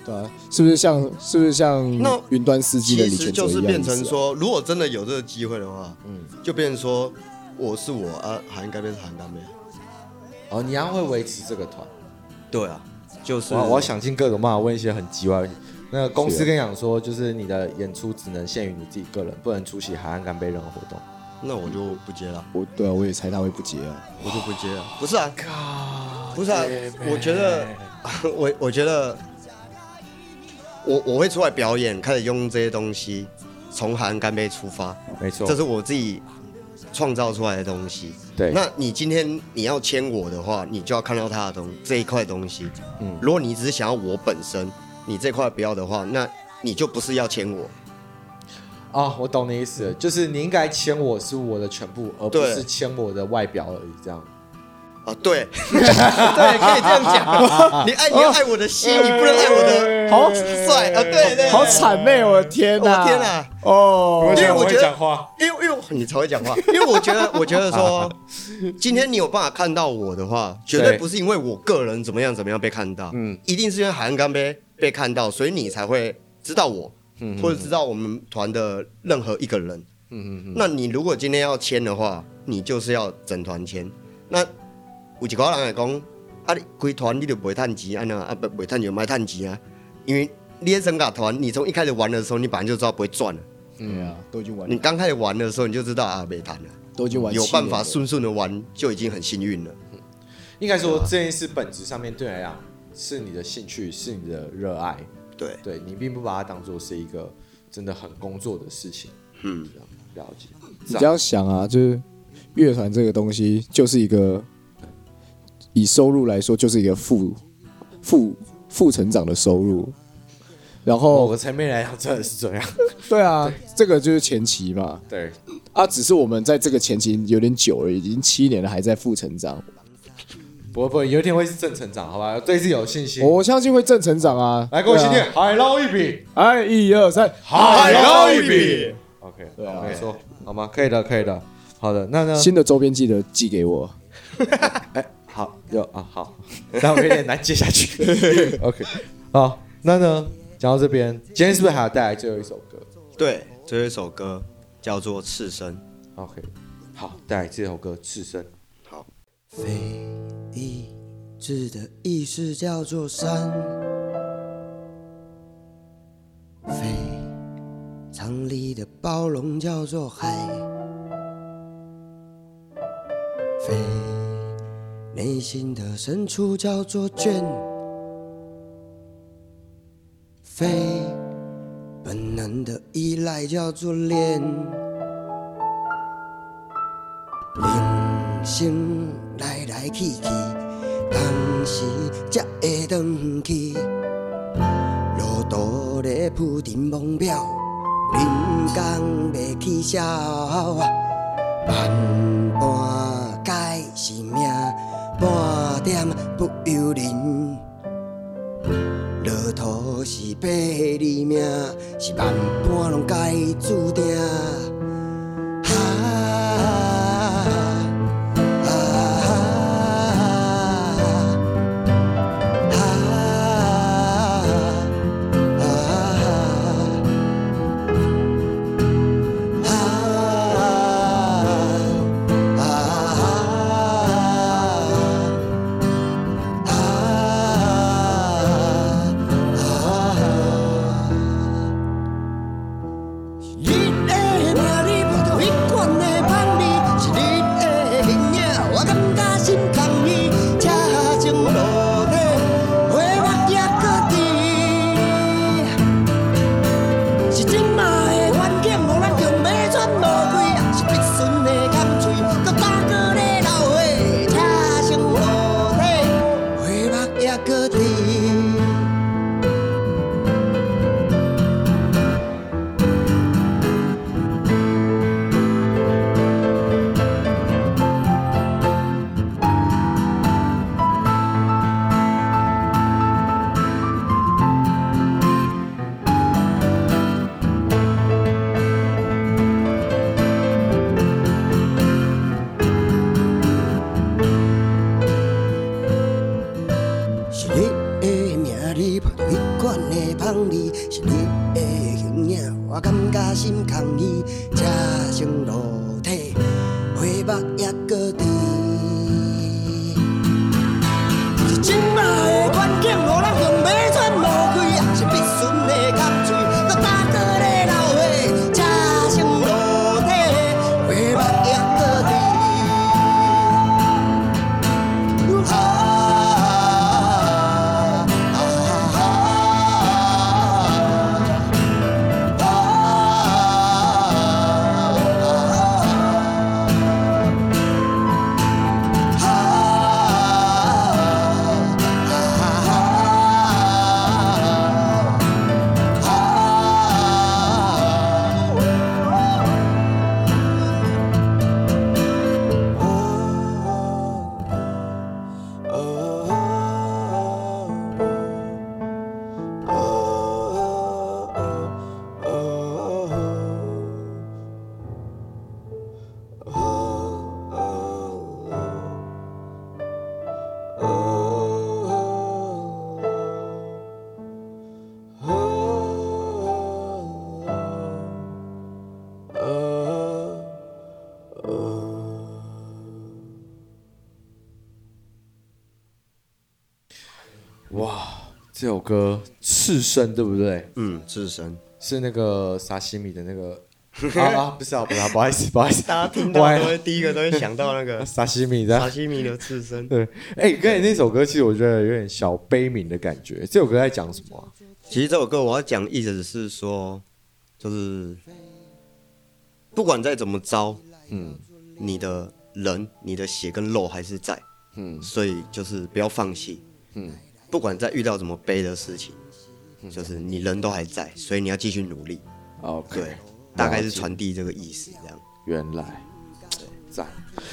对啊，是不是像是不是像那云端司机的其实李全哲一样就是变成说，如果真的有这个机会的话，嗯，就变成说我是我啊，韩干杯是韩干杯，哦，你要会维持这个团。对啊，就是我我要想尽各种办法问一些很奇怪的问题。那个公司跟你讲说，就是你的演出只能限于你自己个人，不能出席海岸干杯任何活动。那我就不接了，我对啊，我也猜他会不接啊。我就不接了。不是啊，不是啊，我觉得，我我觉得，我我会出来表演，开始用这些东西，从韩干杯出发，没错，这是我自己创造出来的东西。对。那你今天你要签我的话，你就要看到他的东这一块东西。嗯，如果你只是想要我本身，你这块不要的话，那你就不是要签我。啊，我懂你意思，就是你应该签我是我的全部，而不是签我的外表而已，这样。啊，对，对，可以这样讲。你爱你要爱我的心，你不能爱我的好帅啊！对对，好谄媚，我的天我哪！天哪！哦，因为我觉得话，因为因为你才会讲话，因为我觉得我觉得说，今天你有办法看到我的话，绝对不是因为我个人怎么样怎么样被看到，嗯，一定是因为海岸干杯被看到，所以你才会知道我，或者知道我们团的任何一个人，嗯嗯，那你如果今天要签的话，你就是要整团签。那有一个人来讲，啊，你规团你就不会赚钱，安那啊不不会赚就卖赚钱啊，因为你的声卡团，你从一开始玩的时候，你本来就知道不会赚了。对啊，都已经玩，你刚开始玩的时候，你就知道啊，没谈了，都已经玩，有办法顺顺的玩，就已经很幸运了。应该说这件事本质上面对你来讲是你的兴趣，是你的热爱，对，对你并不把它当做是一个真的很工作的事情。嗯，了解。你这样想啊，就是乐团这个东西，就是一个以收入来说，就是一个负负负成长的收入。然后某个层面来讲，真的是这样。对啊，这个就是前期嘛。对啊，只是我们在这个前期有点久了，已经七年了，还在负成长。不会不会，有一天会是正成长，好吧？对自己有信心。我相信会正成长啊！来，跟我一起念，海捞一笔，哎，一二三，海捞一笔。OK，对啊，没错，好吗？可以的，可以的。好的，那呢？新的周边记得寄给我。哎，好，有啊，好，但我有点难接下去。OK，好，那呢？讲到这边，今天是不是还要带来最后一首歌？对，最后一首歌叫做《赤身》。OK，好，带来这首歌《赤身》。好，非一致的意思叫做山，非常理的包容叫做海，非内心的深处叫做倦。非本能的依赖叫做恋，人生来来去去，当时才会转去。路途咧铺陈梦标，人工要起笑，半半改是命，半点不由人。落土是百里命，是万般拢该注定。这首歌《刺身》对不对？嗯，刺身。是那个沙西米的那个 啊啊，不是啊，不是啊，不好意思，不好意思，大家听到都会第一个都会想到那个沙西米的沙西米的刺身。对，哎、欸，刚才那首歌其实我觉得有点小悲悯的感觉。这首歌在讲什么、啊？其实这首歌我要讲的意思是说，就是不管再怎么糟，嗯，你的人、你的血跟肉还是在，嗯，所以就是不要放弃，嗯，不管在遇到怎么悲的事情，就是你人都还在，所以你要继续努力。OK，对，大概是传递这个意思，这样。原来，赞。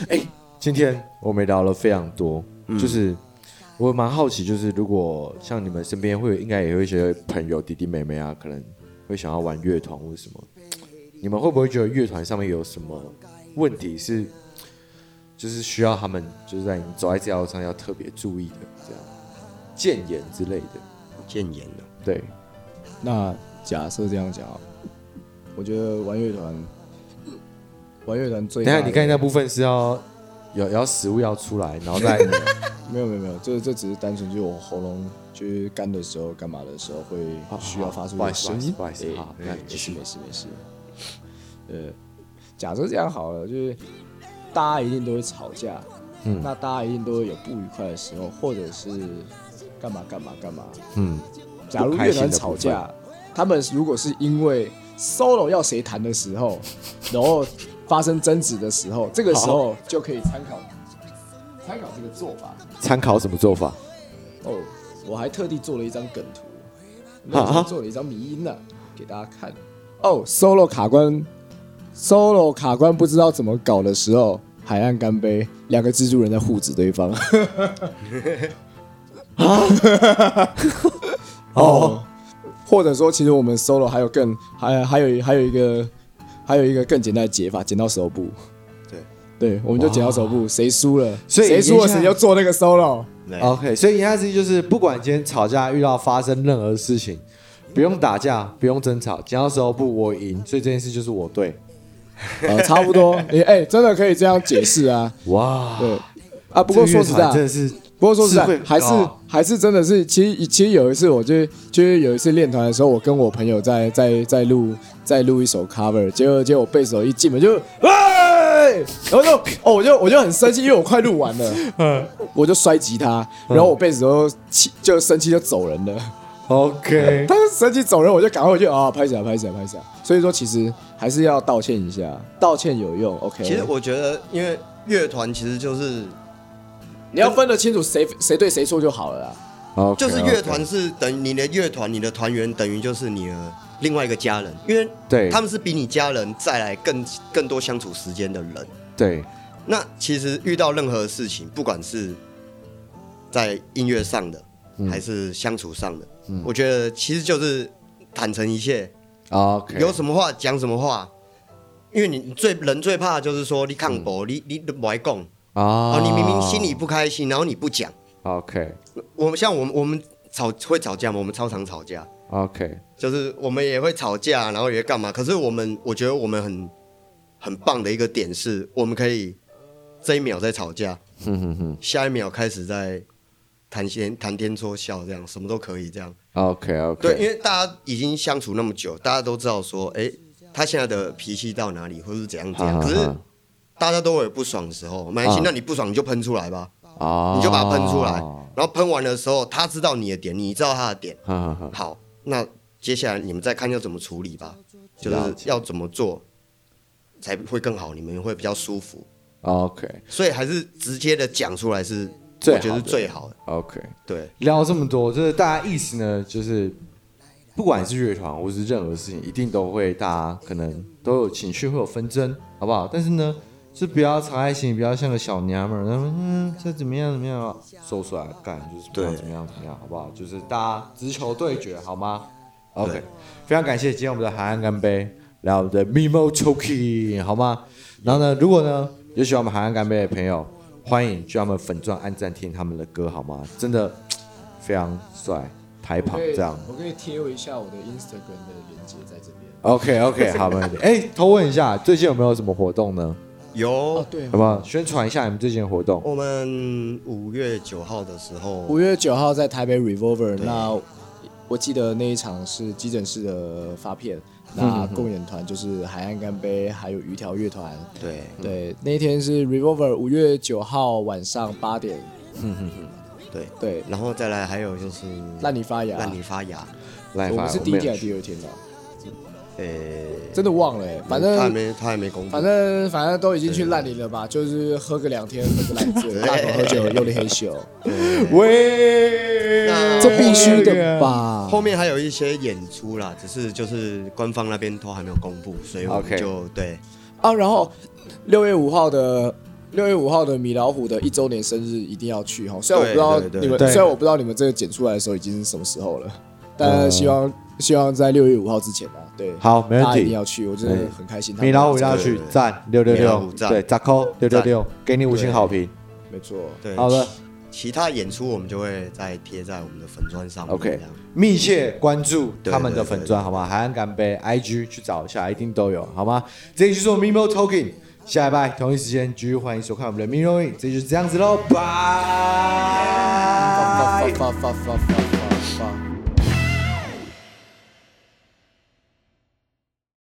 哎、欸，今天我们聊了非常多，嗯、就是我蛮好奇，就是如果像你们身边会有，应该也会有一些朋友弟弟妹妹啊，可能会想要玩乐团或者什么，你们会不会觉得乐团上面有什么问题是，就是需要他们就是在你走在这条路上要特别注意的，这样建言之类的，谏言的，对。那假设这样讲啊。我觉得玩乐团，玩乐团最……等下，你看那部分是要有要食物要出来，然后再没有 没有没有，这这只是单纯就是我喉咙就是干的时候干嘛的时候会需要发出一声音。不好意思，好，没事没事没事。呃，假设这样好了，就是大家一定都会吵架，嗯，那大家一定都会有不愉快的时候，或者是干嘛干嘛干嘛，嗯。假如乐团吵架，他们如果是因为 solo 要谁弹的时候，然后发生争执的时候，这个时候就可以参考参考这个做法。参考什么做法？哦，我还特地做了一张梗图，那时做了一张迷因呢、啊，给大家看。哦，solo 卡关，solo 卡关不知道怎么搞的时候，海岸干杯，两个蜘蛛人在护指对方。哦。或者说，其实我们 solo 还有更还还有还有一个还有一个更简单的解法，剪刀石头布。对对，我们就剪刀石头布，谁输了，谁输了谁就做那个 solo。OK，所以言下之意就是，不管今天吵架遇到发生任何事情，不用打架，不用争吵，剪刀石头布我赢，所以这件事就是我对。呃，差不多，哎、欸，真的可以这样解释啊。哇，对啊，不过说实在，真的是。不过说实在，还是还是真的是，其实其实有一次，我就就是有一次练团的时候，我跟我朋友在在在录在录一首 cover，结果结果我贝斯手一进门就，哎，然后就哦，我就我就很生气，因为我快录完了，嗯，我就摔吉他，然后我贝斯手气就生气就走人了，OK，他生气走人，我就赶快回去啊，拍起来拍起来拍起来，所以说其实还是要道歉一下，道歉有用，OK。其实我觉得，因为乐团其实就是。你要分得清楚谁谁对谁错就好了啦。Okay, 就是乐团是等于你的乐团，你的团员等于就是你的另外一个家人，因为对他们是比你家人再来更更多相处时间的人。对，那其实遇到任何事情，不管是在音乐上的，嗯、还是相处上的，嗯、我觉得其实就是坦诚一切。Okay. 有什么话讲什么话，因为你最人最怕的就是说你抗驳，你你不爱讲。哦，你明明心里不开心，然后你不讲。OK，我们像我们我们吵会吵架吗？我们超常吵架。OK，就是我们也会吵架，然后也会干嘛。可是我们，我觉得我们很很棒的一个点是，我们可以这一秒在吵架，哼哼哼下一秒开始在谈天谈天说笑，这样什么都可以这样。，OK OK，对，因为大家已经相处那么久，大家都知道说，哎，他现在的脾气到哪里，或者是怎样怎样。可是大家都会有不爽的时候，没关系，啊那你不爽你就喷出来吧，哦，你就把它喷出来，然后喷完的时候，他知道你的点，你知道他的点，好，那接下来你们再看要怎么处理吧，就是解。要怎么做才会更好，你们会比较舒服。OK 所以还是直接的讲出来是，最我觉得是的最好的。OK，对，聊这么多，就是大家意思呢，就是不管是乐团或是任何事情，一定都会大家可能都有情绪，会有纷争，好不好？但是呢，是不要藏爱心里，不要像个小娘们儿，他们嗯，这怎么样怎么样啊，说出来干就是不要对怎么样怎么样，好不好？就是大家直球对决，好吗？OK，非常感谢今天我们的海岸干杯，来我们的 Mimo Choking，好吗？然后呢，如果呢有喜欢我们海岸干杯的朋友，欢迎去他们粉钻按赞听他们的歌，好吗？真的非常帅，台我可以旁这样。我可以贴一下我的 Instagram 的链接在这边。OK OK，好，没问题。哎，偷问一下，最近有没有什么活动呢？有。哦，对。好不好？宣传一下你们最近的活动。我们五月九号的时候，五月九号在台北 Revolver，那我记得那一场是急诊室的发片，那共演团就是海岸干杯，还有鱼条乐团。对。对，那一天是 Revolver，五月九号晚上八点。对。对，然后再来还有就是烂泥发芽，烂泥发芽，来，我们是第一天还是第二天的？诶，真的忘了哎，反他还没他还没公布，反正反正都已经去烂泥了吧，就是喝个两天，喝个烂醉，大口喝酒，用力黑咻，喂，这必须的吧？后面还有一些演出啦，只是就是官方那边都还没有公布，所以我们就对。啊，然后六月五号的六月五号的米老虎的一周年生日一定要去哈。虽然我不知道你们，虽然我不知道你们这个剪出来的时候已经是什么时候了，但希望希望在六月五号之前啊，对，好没问题一定要去，我真的很开心。米老虎要去对赞六六六，对，砸扣六六六，给你五星好评。没错，对。好了其他演出我们就会再贴在我们的粉砖上面。，OK，密切关注他们的粉砖，好吗？海岸干杯 IG 去找一下，一定都有，好吗？这就是我们 Mimo Talking，下一拜同一时间继续欢迎收看我们的 Mimo，这就是这样子喽，拜。